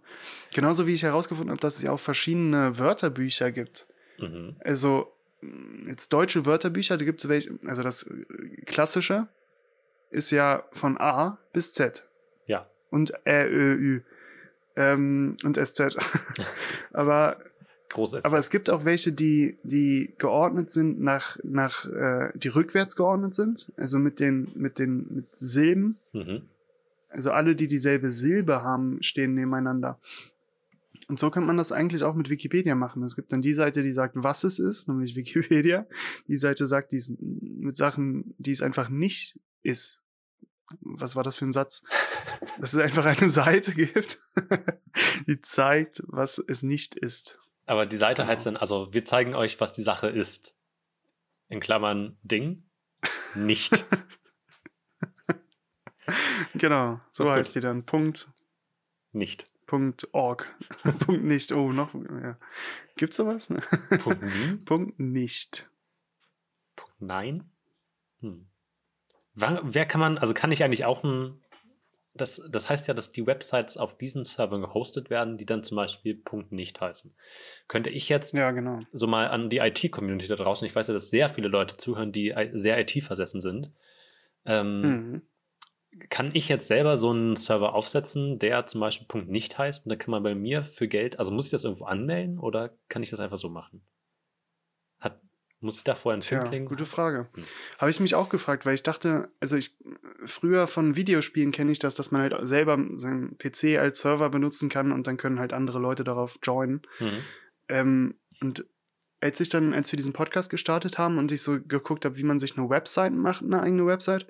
Genauso wie ich herausgefunden habe, dass es ja auch verschiedene Wörterbücher gibt. Mhm. Also mh, jetzt deutsche Wörterbücher, da gibt es welche, also das äh, klassische ist ja von A bis Z Ja. und Ä, Ö, Ü ähm, und SZ. <laughs> <laughs> aber, Groß aber es gibt auch welche, die, die geordnet sind nach, nach äh, die rückwärts geordnet sind, also mit den, mit den mit Silben. mhm. Also alle, die dieselbe Silbe haben, stehen nebeneinander. Und so könnte man das eigentlich auch mit Wikipedia machen. Es gibt dann die Seite, die sagt, was es ist, nämlich <laughs> Wikipedia. Die Seite sagt, die ist mit Sachen, die es einfach nicht ist. Was war das für ein Satz? <laughs> Dass es einfach eine Seite gibt, <laughs> die zeigt, was es nicht ist. Aber die Seite Genau. heißt dann, also wir zeigen euch, was die Sache ist. In Klammern Ding. Nicht. <laughs> Genau, so Gut. heißt die dann. Punkt, Nicht. Punkt org. <laughs> Punkt nicht. Oh, noch. Ja. Gibt's sowas? Punkt nie. <laughs> Punkt nicht. Punkt nein. Hm. Wer kann man, also kann ich eigentlich auch ein, das, das heißt ja, dass die Websites auf diesen Servern gehostet werden, die dann zum Beispiel Punkt nicht heißen. Könnte ich jetzt Ja, genau. so mal an die IT-Community da draußen, ich weiß ja, dass sehr viele Leute zuhören, die sehr IT-versessen sind. Ähm, Mhm. Kann ich jetzt selber so einen Server aufsetzen, der zum Beispiel Punkt nicht heißt und dann kann man bei mir für Geld, also muss ich das irgendwo anmelden oder kann ich das einfach so machen? Muss ich da vorher einen Tja, Findling? gute Frage. Hm. Habe ich mich auch gefragt, weil ich dachte, also ich früher von Videospielen kenne ich das, dass man halt selber seinen PC als Server benutzen kann und dann können halt andere Leute darauf joinen. Mhm. Ähm, und als ich dann, als wir diesen Podcast gestartet haben und ich so geguckt habe, wie man sich eine Website macht, eine eigene Website,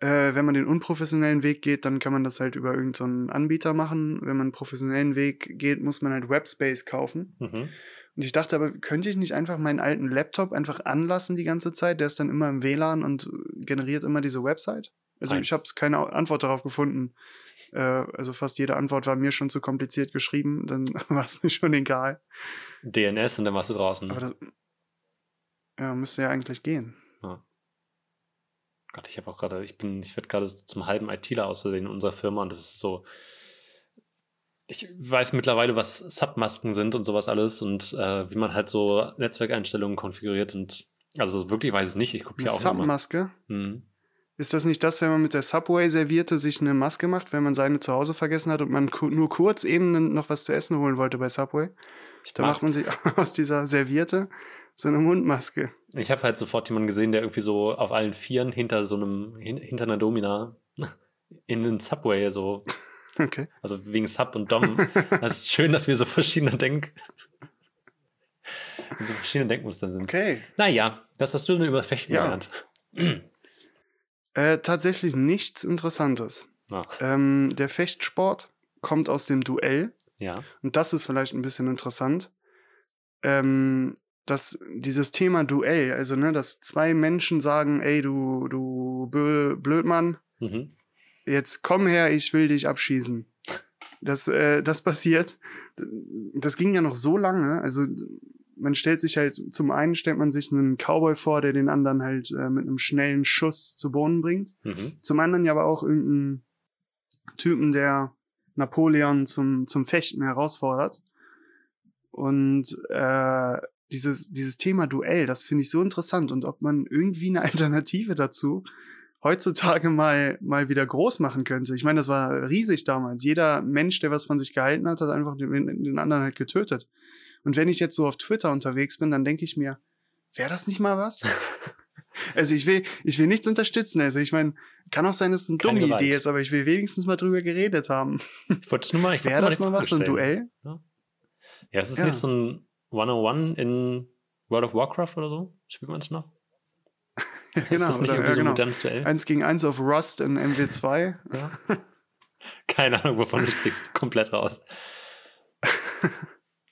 äh, wenn man den unprofessionellen Weg geht, dann kann man das halt über irgendeinen Anbieter machen. Wenn man einen professionellen Weg geht, muss man halt Webspace kaufen. Mhm. Und ich dachte aber, könnte ich nicht einfach meinen alten Laptop einfach anlassen die ganze Zeit? Der ist dann immer im WLAN und generiert immer diese Website. Also Nein. ich habe keine Antwort darauf gefunden. Äh, also fast jede Antwort war mir schon zu kompliziert geschrieben. Dann <laughs> war es mir schon egal. DNS und dann warst du draußen. Aber das ja, müsste ja eigentlich gehen. Gott, ich habe auch gerade, ich bin, ich werde gerade zum halben ITler aus Versehen in unserer Firma und das ist so. Ich weiß mittlerweile, was Submasken sind und sowas alles und äh, wie man halt so Netzwerkeinstellungen konfiguriert und also wirklich weiß ich es nicht. Ich kopiere auch. Submaske? Mhm. Ist das nicht das, wenn man mit der Subway-Servierte sich eine Maske macht, wenn man seine zu Hause vergessen hat und man nur kurz eben noch was zu essen holen wollte bei Subway? Ich, Da mach- macht man sich <laughs> aus dieser Serviette so eine Mundmaske. ich habe halt sofort jemanden gesehen, der irgendwie so auf allen Vieren hinter so einem, hin, hinter einer Domina <laughs> in den Subway so, Okay. also wegen Sub und Dom. <laughs> Das ist schön, dass wir so verschiedene Denk <laughs> so verschiedene Denkmuster sind. Okay. Naja, das hast du denn über Fechten Ja. gelernt. <clears throat> Äh, tatsächlich nichts Interessantes. Ach, Ähm, der Fechtsport kommt aus dem Duell. ja. Und das ist vielleicht ein bisschen interessant. Ähm, dass dieses Thema Duell, also ne, dass zwei Menschen sagen, ey, du, du Blödmann, Mhm. Jetzt komm her, ich will dich abschießen. Das, äh, das passiert. Das ging ja noch so lange. Also man stellt sich halt, zum einen stellt man sich einen Cowboy vor, der den anderen halt äh, mit einem schnellen Schuss zu Boden bringt. Mhm. Zum anderen ja aber auch irgendeinen Typen, der Napoleon zum, zum Fechten herausfordert. Und äh, dieses, dieses Thema Duell, das finde ich so interessant. Und ob man irgendwie eine <laughs> Alternative dazu heutzutage mal, mal wieder groß machen könnte. Ich meine, das war riesig damals. Jeder Mensch, der was von sich gehalten hat, hat einfach den, den anderen halt getötet. Und wenn ich jetzt so auf Twitter unterwegs bin, dann denke ich mir, wäre das nicht mal was? <laughs> also ich will, ich will nichts unterstützen. Also ich meine, kann auch sein, dass es eine Keine dumme Gewalt. Idee ist, aber ich will wenigstens mal drüber geredet haben. Ich wollte es nur mal. Ich wollte Wäre das mal was, so ein. Duell? Ja, es ist Ja. nicht so ein 101 in World of Warcraft oder so. Spielt man das noch? <laughs> ist das nicht oder- irgendwie ja, so ein genau. modernes Duell? Eins gegen eins auf Rust in MW2. Ja. Keine Ahnung, wovon du sprichst. <laughs> Komplett raus. <laughs>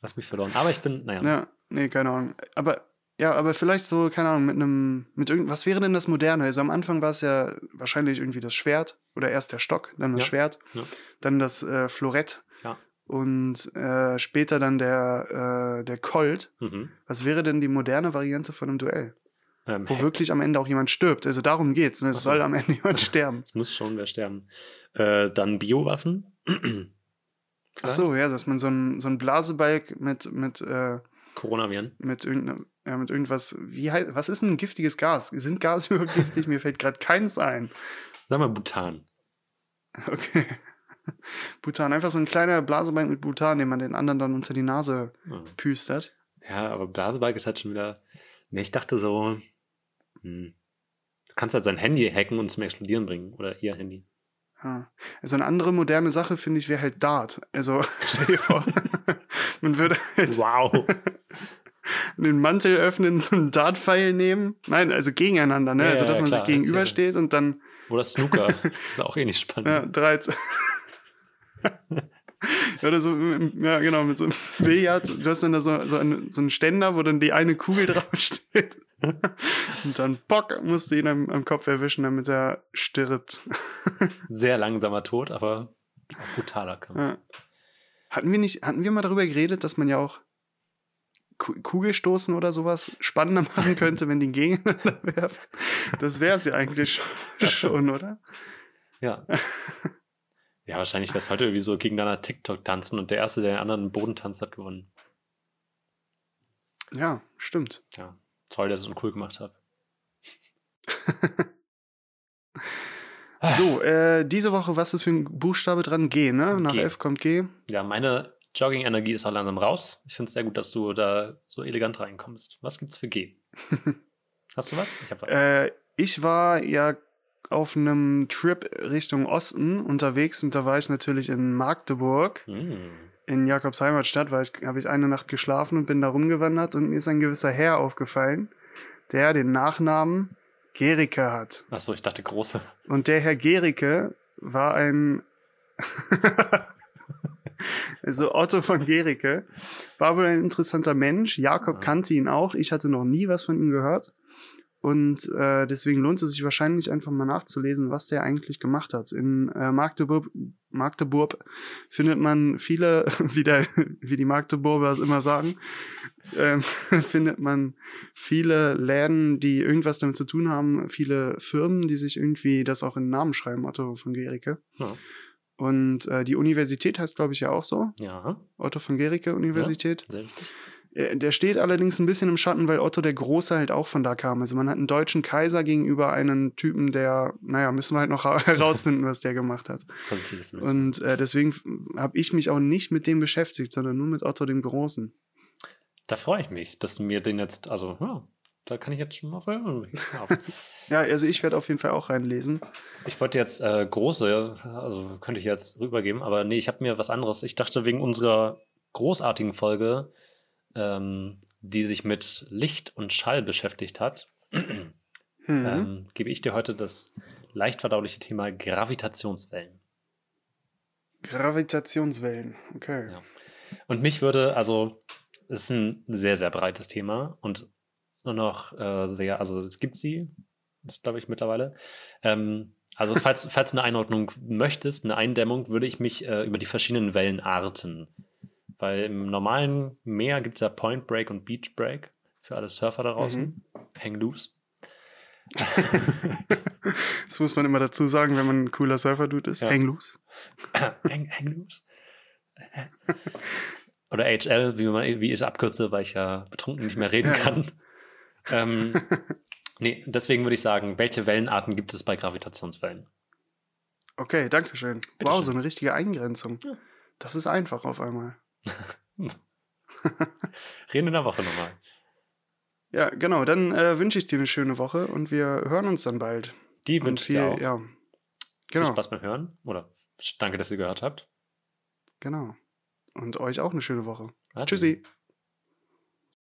Hast mich verloren. Aber ich bin, naja. Ja, nee, keine Ahnung. Aber ja, aber vielleicht so, keine Ahnung, mit einem, mit irgend, was wäre denn das Moderne? Also am Anfang war es ja wahrscheinlich irgendwie das Schwert oder erst der Stock, dann das Ja, Schwert, ja. dann das äh, Florett Ja. und äh, später dann der, äh, der Colt. Mhm. Was wäre denn die moderne Variante von einem Duell? Ähm, Wo wirklich am Ende auch jemand stirbt. Also darum geht's. Ne? Es so. soll am Ende jemand <laughs> sterben. es muss schon wer sterben. Äh, dann Biowaffen. <clears throat> Ach so, ja, dass man so ein, so ein Blasebalg mit, mit, äh, Coronaviren. mit, irgendeinem, ja, mit irgendwas, wie heißt, was ist ein giftiges Gas? Sind Gase <laughs> überhaupt giftig? Mir fällt gerade keins ein. Sag mal Butan. <laughs> Okay. Butan, einfach so ein kleiner Blasebalg mit Butan, den man den anderen dann unter die Nase Ja. püstert. Ja, aber Blasebalg ist halt schon wieder. Nee, ich dachte so. Hm. Du kannst halt sein Handy hacken und zum Explodieren bringen. Oder ihr Handy. Ja. Also eine andere moderne Sache, finde ich, wäre halt Dart. Also <laughs> stell dir vor, <laughs> man würde halt Wow. <laughs> den Mantel öffnen, so einen Dartpfeil nehmen. Nein, also gegeneinander, ne? Ja, also dass ja, man klar. sich gegenübersteht und dann Oder Snooker. ist auch eh nicht spannend. ja, 13. <laughs> Oder so, ja, genau, mit so einem Billard. Du hast dann da so, so, einen, so einen Ständer, wo dann die eine Kugel <laughs> draufsteht. <laughs> Und dann, bock, musst du ihn am, am Kopf erwischen, damit er stirbt. Sehr langsamer Tod, aber brutaler Kampf. Ja. Hatten wir nicht, hatten wir mal darüber geredet, dass man ja auch Ku- Kugelstoßen oder sowas spannender machen könnte, wenn die gegeneinander werfen? Das wäre es ja eigentlich schon, schon, oder? Ja. Ja, wahrscheinlich wäre es heute irgendwie so gegeneinander TikTok tanzen und der Erste, der den anderen einen Boden tanzt, hat gewonnen. Ja, stimmt. Ja. Toll, dass ich es uncool gemacht habe. <laughs> So, äh, diese Woche, was ist für ein Buchstabe dran? G, ne? Nach G. F kommt G. Ja, meine Jogging-Energie ist auch langsam raus. Ich finde es sehr gut, dass du da so elegant reinkommst. Was gibt's für G? <laughs> Hast du was? Ich habe was. Äh, ich war ja auf einem Trip Richtung Osten unterwegs und da war ich natürlich in Magdeburg, Hm. in Jakobs Heimatstadt, weil ich habe ich eine Nacht geschlafen und bin da rumgewandert und mir ist ein gewisser Herr aufgefallen, der den Nachnamen Gericke hat. Achso, ich dachte große. Und der Herr Gericke war ein. <laughs> also Otto von Gericke war wohl ein interessanter Mensch. Jakob Ja. kannte ihn auch. Ich hatte noch nie was von ihm gehört. Und äh, deswegen lohnt es sich wahrscheinlich einfach mal nachzulesen, was der eigentlich gemacht hat. In äh, Magdeburg, Magdeburg findet man viele, <laughs> wie, der, wie die Magdeburger es immer sagen, ähm, <laughs> findet man viele Läden, die irgendwas damit zu tun haben, viele Firmen, die sich irgendwie das auch in den Namen schreiben, Otto von Gericke. Ja. Und äh, die Universität heißt, glaube ich, ja auch so. Ja, Otto von Gericke Universität. sehr wichtig. Äh, Der steht allerdings ein bisschen im Schatten, weil Otto der Große halt auch von da kam. Also man hat einen deutschen Kaiser gegenüber einen Typen, der, naja, müssen wir halt noch <laughs> herausfinden, was der gemacht hat. Und äh, deswegen habe ich mich auch nicht mit dem beschäftigt, sondern nur mit Otto dem Großen. Da freue ich mich, dass du mir den jetzt, also, ja, da kann ich jetzt schon mal ja. <laughs> Ja, also ich werde auf jeden Fall auch reinlesen. Ich wollte jetzt äh, große, also könnte ich jetzt rübergeben, aber nee, ich habe mir was anderes. Ich dachte wegen unserer großartigen Folge ähm, die sich mit Licht und Schall beschäftigt hat, Mhm. ähm, gebe ich dir heute das leicht verdauliche Thema Gravitationswellen. Gravitationswellen. Okay. Ja. Und mich würde, also, es ist ein sehr, sehr breites Thema und nur noch äh, sehr, also es gibt sie, das glaube ich mittlerweile. Ähm, also, <laughs> falls, falls du eine Einordnung möchtest, eine Eindämmung, würde ich mich äh, über die verschiedenen Wellenarten, weil im normalen Meer gibt es ja Point Break und Beach Break für alle Surfer da draußen. Mhm. Hang loose. <laughs> Das muss man immer dazu sagen, wenn man ein cooler Surfer-Dude ist. Ja. Hang loose. <coughs> hang, hang loose. Oder HL, wie, man, wie ich es abkürze, weil ich ja betrunken nicht mehr reden Ja, kann. Ähm, nee, deswegen würde ich sagen, welche Wellenarten gibt es bei Gravitationswellen? Okay, danke schön. Bitte wow, schön. so eine richtige Eingrenzung. Ja. Das ist einfach auf einmal. Reden in der Woche nochmal. Ja, genau. Dann äh, wünsche ich dir eine schöne Woche und wir hören uns dann bald. Die wünsche ich viel, dir auch. ja. Viel Genau, Spaß beim Hören. Oder danke, dass ihr gehört habt. genau. Und euch auch eine schöne Woche. Ade. Tschüssi.